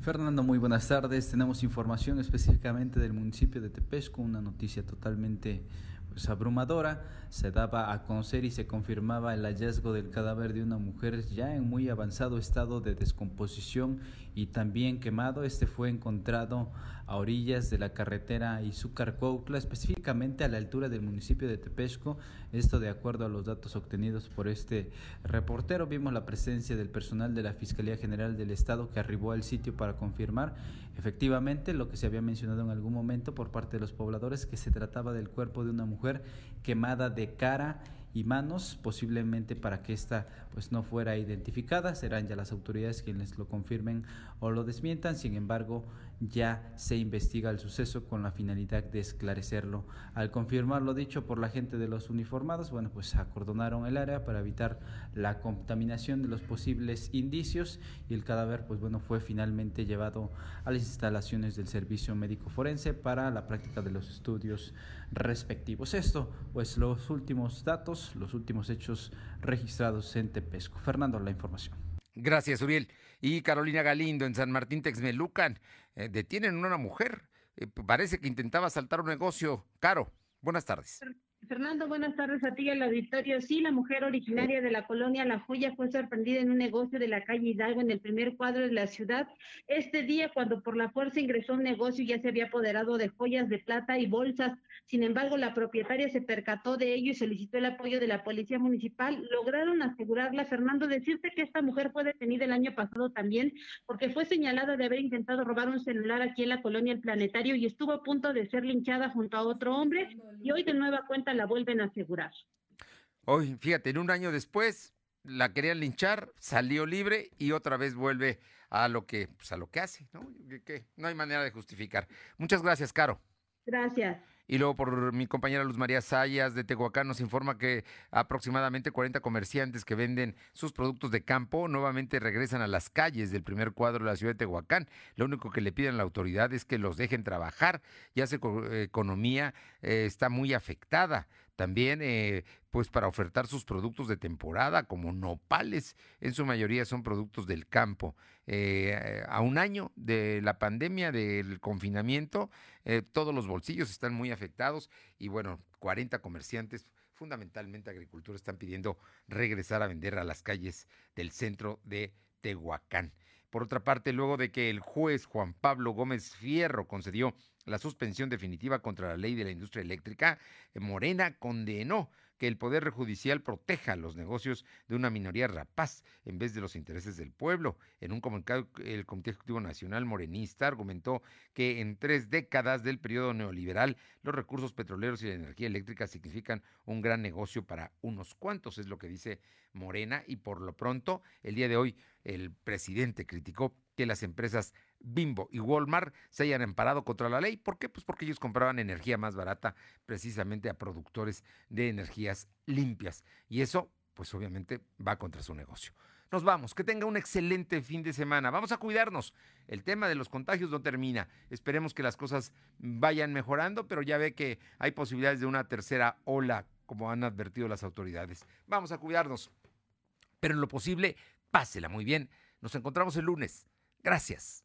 Fernando, muy buenas tardes. Tenemos información específicamente del municipio de Tepesco, una noticia totalmente abrumadora, se daba a conocer y se confirmaba el hallazgo del cadáver de una mujer ya en muy avanzado estado de descomposición y también quemado. Este fue encontrado a orillas de la carretera Izúcar-Cuautla, específicamente a la altura del municipio de Tepesco. Esto de acuerdo a los datos obtenidos por este reportero. Vimos la presencia del personal de la Fiscalía General del Estado que arribó al sitio para confirmar efectivamente lo que se había mencionado en algún momento por parte de los pobladores, que se trataba del cuerpo de una mujer quemada de cara y manos, posiblemente para que esta pues no fuera identificada, serán ya las autoridades quienes lo confirmen o lo desmientan, sin embargo ya se investiga el suceso con la finalidad de esclarecerlo. Al confirmar lo dicho por la gente de los uniformados, bueno, pues acordonaron el área para evitar la contaminación de los posibles indicios y el cadáver, pues bueno, fue finalmente llevado a las instalaciones del servicio médico forense para la práctica de los estudios respectivos. Esto, pues los últimos datos, los últimos hechos registrados en Tepesco. Fernando, la información. Gracias, Uriel. Y Carolina Galindo en San Martín Texmelucan eh, detienen a una mujer. Eh, parece que intentaba saltar un negocio caro. Buenas tardes. Fernando, buenas tardes a ti y al auditorio. Sí, la mujer originaria de la colonia La Joya fue sorprendida en un negocio de la calle Hidalgo en el primer cuadro de la ciudad. Este día, cuando por la fuerza ingresó a un negocio, ya se había apoderado de joyas de plata y bolsas. Sin embargo, la propietaria se percató de ello y solicitó el apoyo de la policía municipal. Lograron asegurarla. Fernando, decirte que esta mujer fue detenida el año pasado también porque fue señalada de haber intentado robar un celular aquí en la colonia El Planetario y estuvo a punto de ser linchada junto a otro hombre. Y hoy de nueva cuenta la vuelven a asegurar. Hoy, fíjate, en un año después la querían linchar, salió libre y otra vez vuelve a lo que, pues, a lo que hace, ¿no? Que, que no hay manera de justificar. Muchas gracias, Caro. Gracias. Y luego por mi compañera Luz María Sayas de Tehuacán nos informa que aproximadamente 40 comerciantes que venden sus productos de campo nuevamente regresan a las calles del primer cuadro de la ciudad de Tehuacán. Lo único que le piden a la autoridad es que los dejen trabajar, ya su economía eh, está muy afectada. También, eh, pues para ofertar sus productos de temporada, como nopales, en su mayoría son productos del campo. Eh, a un año de la pandemia, del confinamiento, eh, todos los bolsillos están muy afectados y bueno, 40 comerciantes fundamentalmente agricultura, están pidiendo regresar a vender a las calles del centro de Tehuacán. Por otra parte, luego de que el juez Juan Pablo Gómez Fierro concedió la suspensión definitiva contra la ley de la industria eléctrica, eh, Morena condenó que el Poder Judicial proteja los negocios de una minoría rapaz en vez de los intereses del pueblo. En un comunicado, el Comité Ejecutivo Nacional Morenista argumentó que en tres décadas del periodo neoliberal, los recursos petroleros y la energía eléctrica significan un gran negocio para unos cuantos, es lo que dice Morena, y por lo pronto, el día de hoy, el presidente criticó que las empresas Bimbo y Walmart se hayan amparado contra la ley. ¿Por qué? Pues porque ellos compraban energía más barata precisamente a productores de energías limpias. Y eso, pues obviamente, va contra su negocio. Nos vamos, que tenga un excelente fin de semana. Vamos a cuidarnos. El tema de los contagios no termina. Esperemos que las cosas vayan mejorando, pero ya ve que hay posibilidades de una tercera ola, como han advertido las autoridades. Vamos a cuidarnos. Pero en lo posible, pásela muy bien. Nos encontramos el lunes. Gracias.